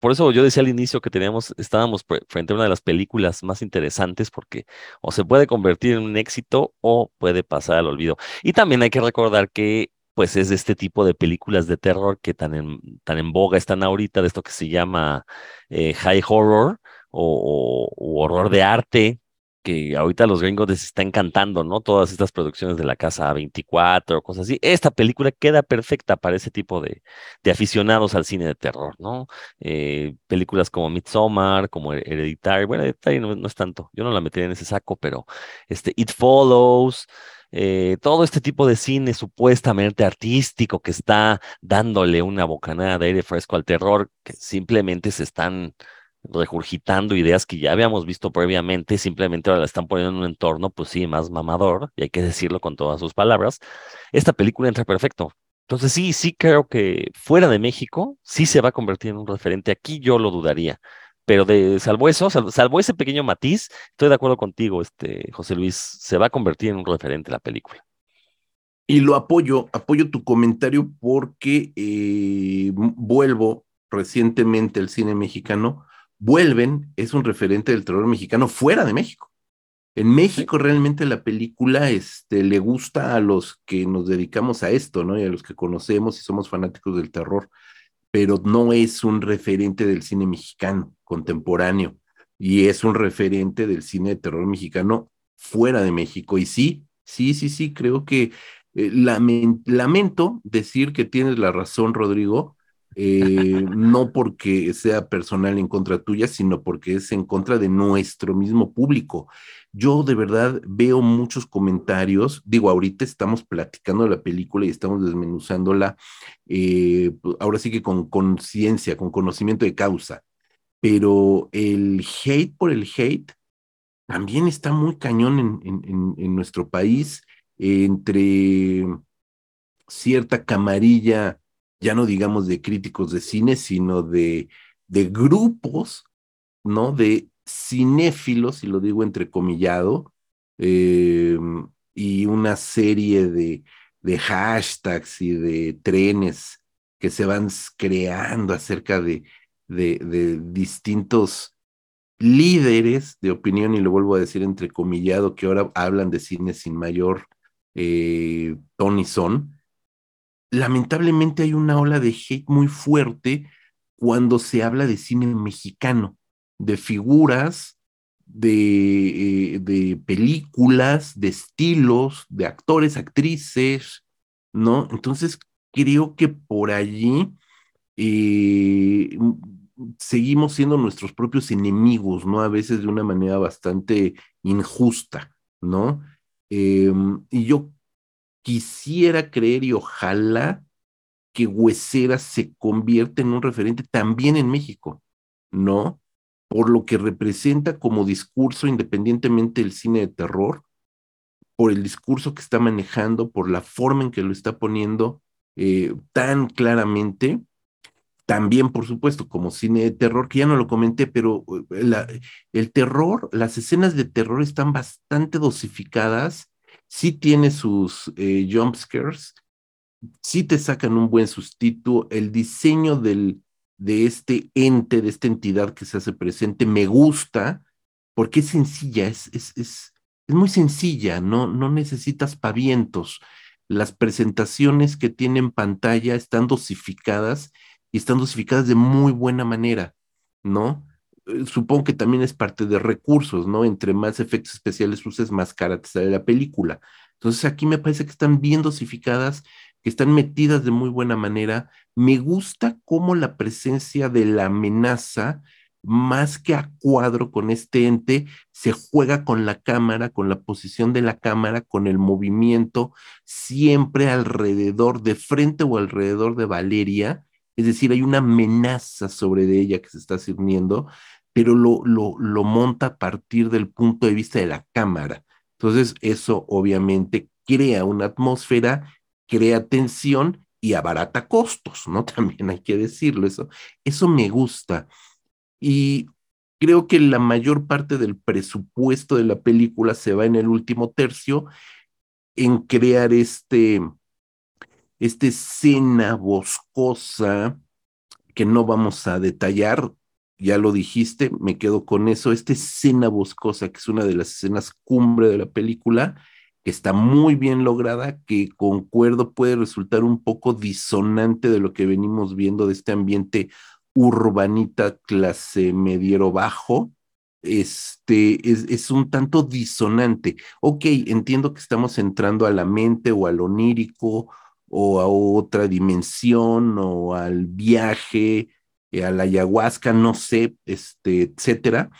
por eso yo decía al inicio que teníamos, estábamos frente a una de las películas más interesantes porque o se puede convertir en un éxito o puede pasar al olvido. Y también hay que recordar que pues es de este tipo de películas de terror que tan en, tan en boga están ahorita, de esto que se llama eh, high horror o, horror de arte, que ahorita los gringos les está encantando, ¿no? Todas estas producciones de la casa 24, cosas así. Esta película queda perfecta para ese tipo de, aficionados al cine de terror, ¿no? Eh, películas como Midsommar, como Hereditary, bueno, Hereditary no, es tanto, yo no la metería en ese saco, pero este, It Follows, eh, todo este tipo de cine supuestamente artístico que está dándole una bocanada de aire fresco al terror, que simplemente se están regurgitando ideas que ya habíamos visto previamente, simplemente ahora la están poniendo en un entorno, pues sí, más mamador, y hay que decirlo con todas sus palabras. Esta película entra perfecto. Entonces sí, sí creo que fuera de México, sí se va a convertir en un referente. Aquí yo lo dudaría. Pero salvo eso, salvo, ese pequeño matiz, estoy de acuerdo contigo, este, José Luis, se va a convertir en un referente la película. Y lo apoyo, apoyo tu comentario porque eh, vuelvo recientemente al cine mexicano. Vuelven es un referente del terror mexicano fuera de México. En México realmente la película este, le gusta a los que nos dedicamos a esto, ¿no? Y a los que conocemos y somos fanáticos del terror, pero no es un referente del cine mexicano contemporáneo y es un referente del cine de terror mexicano fuera de México. Y sí, sí, sí, sí, creo que eh, lamento decir que tienes la razón, Rodrigo, eh, no porque sea personal en contra tuya, sino porque es en contra de nuestro mismo público. Yo de verdad veo muchos comentarios, digo, ahorita estamos platicando la película y estamos desmenuzándola, eh, pues, ahora sí que con conciencia, con conocimiento de causa, pero el hate por el hate también está muy cañón en nuestro país entre cierta camarilla ya no digamos de críticos de cine, sino de, de grupos, ¿no? De cinéfilos, y lo digo entrecomillado, eh, y una serie de, de hashtags y de trenes que se van creando acerca de, de, de, distintos líderes de opinión, y lo vuelvo a decir entrecomillado, que ahora hablan de cine sin mayor eh, y son, lamentablemente hay una ola de hate muy fuerte cuando se habla de cine mexicano, de figuras, de, eh, de películas, de estilos, de actores, actrices, ¿no? Entonces creo que por allí eh, seguimos siendo nuestros propios enemigos, ¿no? A veces de una manera bastante injusta, ¿no? Em, y yo quisiera creer y ojalá que Huesera se convierta en un referente también en México, ¿no? Por lo que representa como discurso, independientemente del cine de terror, por el discurso que está manejando, por la forma en que lo está poniendo eh, tan claramente. También, por supuesto, como cine de terror, que ya no lo comenté, pero eh, el terror, las escenas de terror están bastante dosificadas sí tiene sus eh, jump scares, sí te sacan un buen sustituto, el diseño del, de este ente, de esta entidad que se hace presente, me gusta porque es sencilla, es, es, es, es muy sencilla, no, no necesitas pavientos. Las presentaciones que tiene en pantalla están dosificadas y están dosificadas de muy buena manera, ¿no? Eh, supongo que también es parte de recursos, ¿no? Entre más efectos especiales uses, más cara te sale la película. Entonces aquí me parece que están bien dosificadas, que están metidas de muy buena manera. Me gusta cómo la presencia de la amenaza, más que a cuadro con este ente, se juega con la cámara, con la posición de la cámara, con el movimiento, siempre alrededor, de frente o alrededor de Valeria. Es decir, hay una amenaza sobre de ella que se está sirviendo pero lo, lo, lo monta a partir del punto de vista de la cámara. Entonces, eso obviamente crea una atmósfera, crea tensión y abarata costos, ¿no? También hay que decirlo, eso, eso me gusta. Y creo que la mayor parte del presupuesto de la película se va en el último tercio en crear este, esta escena boscosa que no vamos a detallar, ya lo dijiste, me quedo con eso, esta escena boscosa, que es una de las escenas cumbre de la película, que está muy bien lograda, que concuerdo puede resultar un poco disonante de lo que venimos viendo de este ambiente urbanita clase mediero bajo, este es, es, un tanto disonante. Ok, entiendo que estamos entrando a la mente o al onírico o a otra dimensión o al viaje eh, a la ayahuasca, no sé, este, etcétera,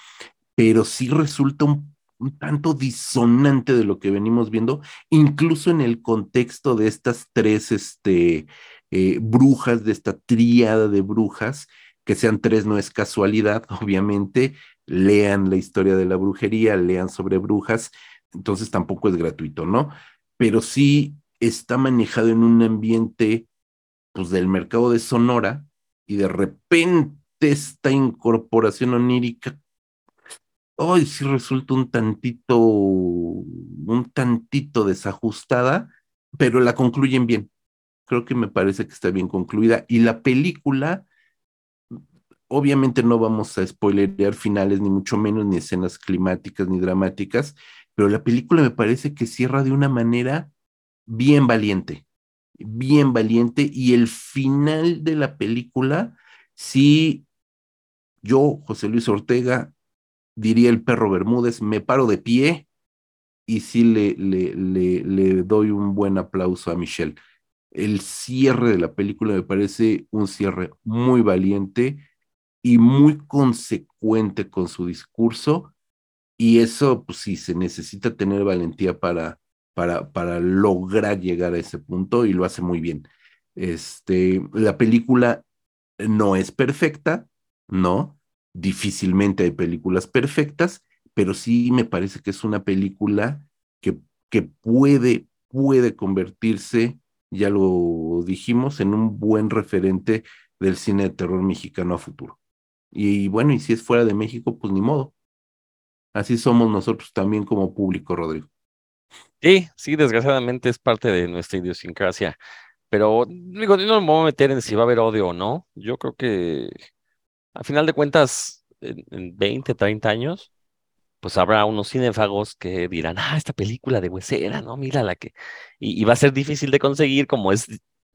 pero sí resulta un, tanto disonante de lo que venimos viendo, incluso en el contexto de estas tres este, eh, brujas, de esta tríada de brujas, que sean tres no es casualidad, obviamente, lean la historia de la brujería, lean sobre brujas, entonces tampoco es gratuito, ¿no? Pero sí está manejado en un ambiente, pues, del mercado de Sonora, y de repente esta incorporación onírica, hoy sí resulta un tantito, un tantito desajustada, pero la concluyen bien. Creo que me parece que está bien concluida. Y la película, obviamente no vamos a spoilerear finales, ni mucho menos, ni escenas climáticas, ni dramáticas, pero la película me parece que cierra de una manera bien valiente, bien valiente. Y el final de la película, sí, yo, José Luis Ortega, diría el perro Bermúdez, me paro de pie y sí le, le, le, le doy un buen aplauso a Michelle. El cierre de la película me parece un cierre muy valiente y muy consecuente con su discurso y eso, pues sí, se necesita tener valentía para, para, para lograr llegar a ese punto y lo hace muy bien. Este, la película no es perfecta, ¿no? Difícilmente hay películas perfectas, pero sí me parece que es una película que, que puede, puede convertirse, ya lo dijimos, en un buen referente del cine de terror mexicano a futuro. Y bueno, y si es fuera de México, pues ni modo. Así somos nosotros también como público, Rodrigo. Sí, sí, desgraciadamente es parte de nuestra idiosincrasia. Pero digo, no me voy a meter en si va a haber odio o no. Yo creo que a final de cuentas, en, en 20, 30 años, pues habrá unos cinéfagos que dirán, ah, esta película de Huesera, ¿no? Mira la que. Y, y, va a ser difícil de conseguir, como es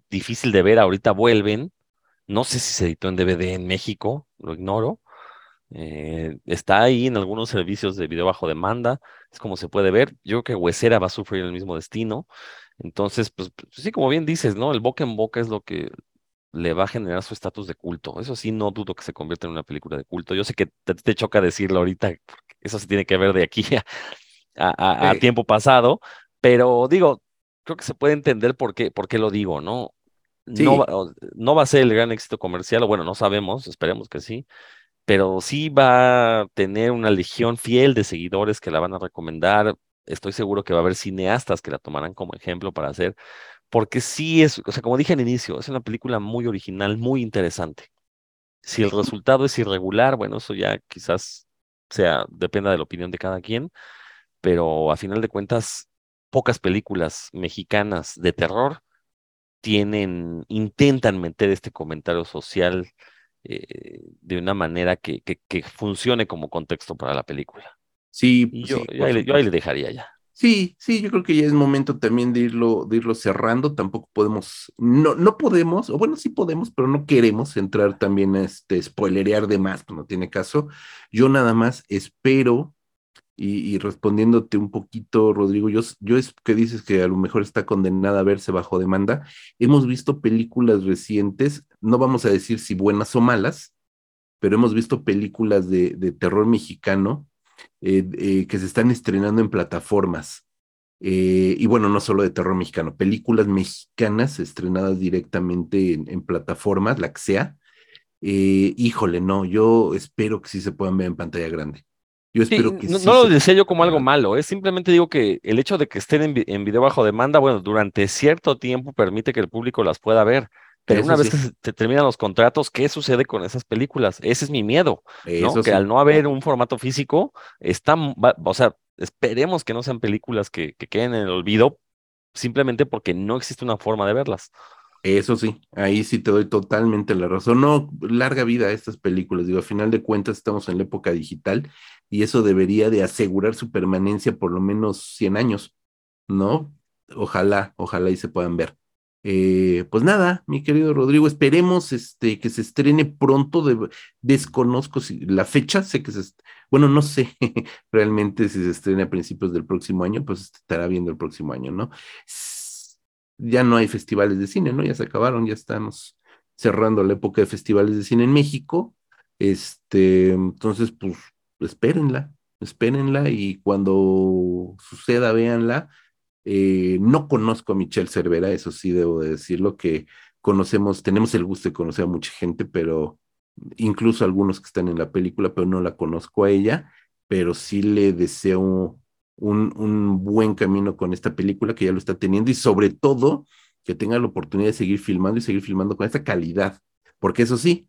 difícil de ver, ahorita vuelven. No sé si se editó en DVD en México, lo ignoro. Eh, está ahí en algunos servicios de video bajo demanda, es como se puede ver. Yo creo que Huesera va a sufrir el mismo destino. Entonces, pues, pues sí, como bien dices, ¿no? El boca en boca es lo que le va a generar su estatus de culto. Eso sí, no dudo que se convierta en una película de culto. Yo sé que te, te choca decirlo ahorita, porque eso se tiene que ver de aquí a, a, a, tiempo pasado, pero digo, creo que se puede entender por qué, por qué lo digo, ¿no? Sí. No, va, no va a ser el gran éxito comercial, o bueno, no sabemos, esperemos que sí, pero sí va a tener una legión fiel de seguidores que la van a recomendar. Estoy seguro que va a haber cineastas que la tomarán como ejemplo para hacer, porque sí es, o sea, como dije al inicio, es una película muy original, muy interesante. Si el resultado es irregular, bueno, eso ya quizás sea, dependa de la opinión de cada quien, pero a final de cuentas, pocas películas mexicanas de terror tienen, intentan meter este comentario social eh, de una manera que, que, que, funcione como contexto para la película. Sí, y yo, sí, yo, ahí, yo, ahí, le dejaría ya. Sí, sí, yo creo que ya es momento también de irlo, de irlo cerrando. Tampoco podemos, no, no podemos, o bueno, sí podemos, pero no queremos entrar también a este spoilerear de más, pues no tiene caso. Yo nada más espero y, respondiéndote un poquito, Rodrigo, yo, yo es que dices que a lo mejor está condenada a verse bajo demanda. Hemos visto películas recientes, no vamos a decir si buenas o malas, pero hemos visto películas de, de terror mexicano eh, eh, que se están estrenando en plataformas. Eh, y bueno, no solo de terror mexicano, películas mexicanas estrenadas directamente en, en plataformas, la que sea. híjole, no, yo espero que sí se puedan ver en pantalla grande. Yo espero sí, que no, sí no lo decía yo como algo malo, es simplemente digo que el hecho de que estén en, en, video bajo demanda, bueno, durante cierto tiempo permite que el público las pueda ver. Pero Eso una vez sí. que se terminan los contratos, ¿qué sucede con esas películas? Ese es mi miedo, ¿no? que al no haber un formato físico, están, o sea, esperemos que no sean películas que, que queden en el olvido simplemente porque no existe una forma de verlas. Eso sí, ahí sí te doy totalmente la razón. No, larga vida a estas películas. Digo, a final de cuentas estamos en la época digital y eso debería de asegurar su permanencia por lo menos 100 años, ¿no? Ojalá, ojalá y se puedan ver. Eh, pues nada, mi querido Rodrigo, esperemos este, que se estrene pronto. De, desconozco si, la fecha, sé que se, bueno, no sé realmente si se estrena a principios del próximo año, pues estará viendo el próximo año, ¿no? Ya no hay festivales de cine, ¿no? Ya se acabaron, ya estamos cerrando la época de festivales de cine en México. Este, entonces, pues, espérenla, espérenla y cuando suceda, véanla. Eh, no conozco a Michelle Cervera, eso sí debo de decirlo, que conocemos, tenemos el gusto de conocer a mucha gente, pero incluso algunos que están en la película, pero no la conozco a ella, pero sí le deseo un, un buen camino con esta película que ya lo está teniendo y sobre todo que tenga la oportunidad de seguir filmando y seguir filmando con esta calidad, porque eso sí,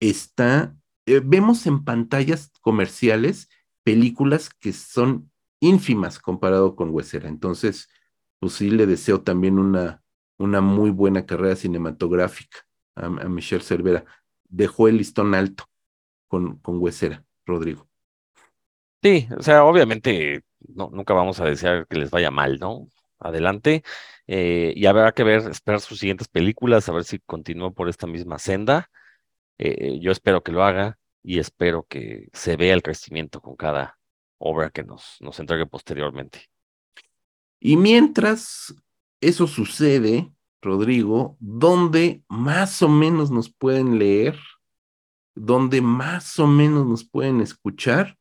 está, eh, vemos en pantallas comerciales películas que son ínfimas comparado con Huesera. Entonces, pues sí le deseo también una, una muy buena carrera cinematográfica a, Michelle Cervera. Dejó el listón alto con, con Huesera, Rodrigo. Sí, o sea, obviamente no, nunca vamos a desear que les vaya mal, ¿no? Adelante. Eh, y habrá que ver, esperar sus siguientes películas, a ver si continúa por esta misma senda. Eh, yo espero que lo haga y espero que se vea el crecimiento con cada obra que nos, nos entregue posteriormente. Y mientras eso sucede, Rodrigo, ¿dónde más o menos nos pueden leer? ¿Dónde más o menos nos pueden escuchar?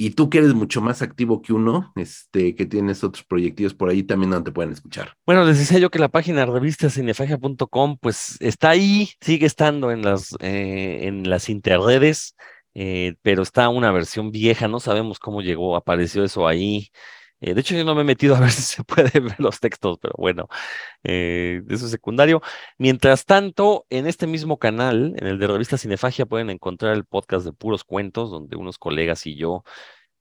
Y tú que eres mucho más activo que uno, este, que tienes otros proyectos por ahí, también no te pueden escuchar. Bueno, les decía yo que la página revistacinefagia.com, pues está ahí, sigue estando en las, eh, en las interredes, eh, pero está una versión vieja, no sabemos cómo llegó, apareció eso ahí. Eh, de hecho, yo no me he metido a ver si se puede ver los textos, pero bueno, eh, eso es secundario. Mientras tanto, en este mismo canal, en el de Revista Cinefagia, pueden encontrar el podcast de puros cuentos, donde unos colegas y yo,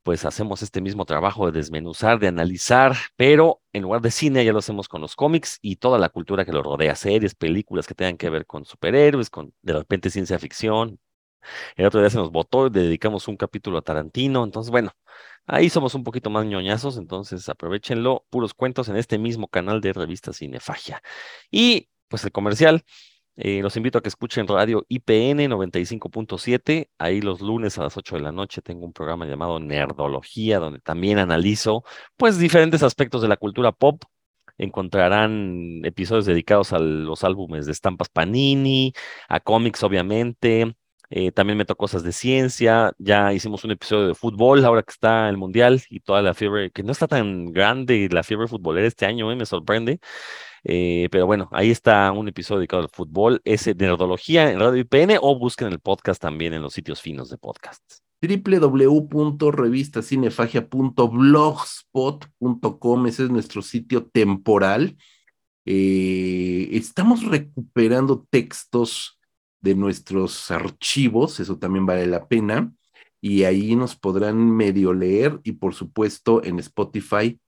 pues hacemos este mismo trabajo de desmenuzar, de analizar, pero en lugar de cine ya lo hacemos con los cómics y toda la cultura que lo rodea, series, películas que tengan que ver con superhéroes, con de repente ciencia ficción. El otro día se nos votó y dedicamos un capítulo a Tarantino, entonces bueno. Ahí somos un poquito más ñoñazos, entonces aprovechenlo. Puros cuentos en este mismo canal de revista Cinefagia. Y pues el comercial, eh, los invito a que escuchen radio IPN 95.7. Ahí los lunes a las 8 de la noche tengo un programa llamado Nerdología, donde también analizo pues diferentes aspectos de la cultura pop. Encontrarán episodios dedicados a los álbumes de estampas Panini, a cómics obviamente, eh, también meto cosas de ciencia, ya hicimos un episodio de fútbol, ahora que está el Mundial y toda la fiebre, que no está tan grande la fiebre futbolera este año, eh, me sorprende. Eh, pero bueno, ahí está un episodio dedicado al fútbol, ese de nerdología en Radio IPN o busquen el podcast también en los sitios finos de podcasts www.revistacinefagia.blogspot.com, ese es nuestro sitio temporal. estamos recuperando textos de nuestros archivos, eso también vale la pena, y ahí nos podrán medio leer y por supuesto en Spotify,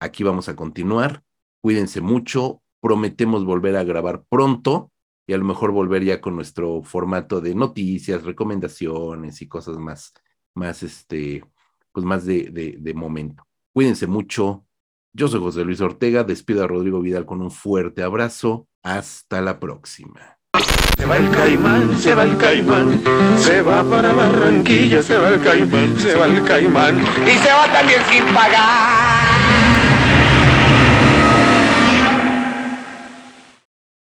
aquí vamos a continuar, cuídense mucho, prometemos volver a grabar pronto y a lo mejor volver ya con nuestro formato de noticias, recomendaciones y cosas más, más este, pues más de, de, de momento. Cuídense mucho. Yo soy José Luis Ortega, despido a Rodrigo Vidal con un fuerte abrazo. Hasta la próxima. Se va el caimán, se va el caimán, se va para Barranquilla, se va el caimán, se va el caimán. Y se va también sin pagar.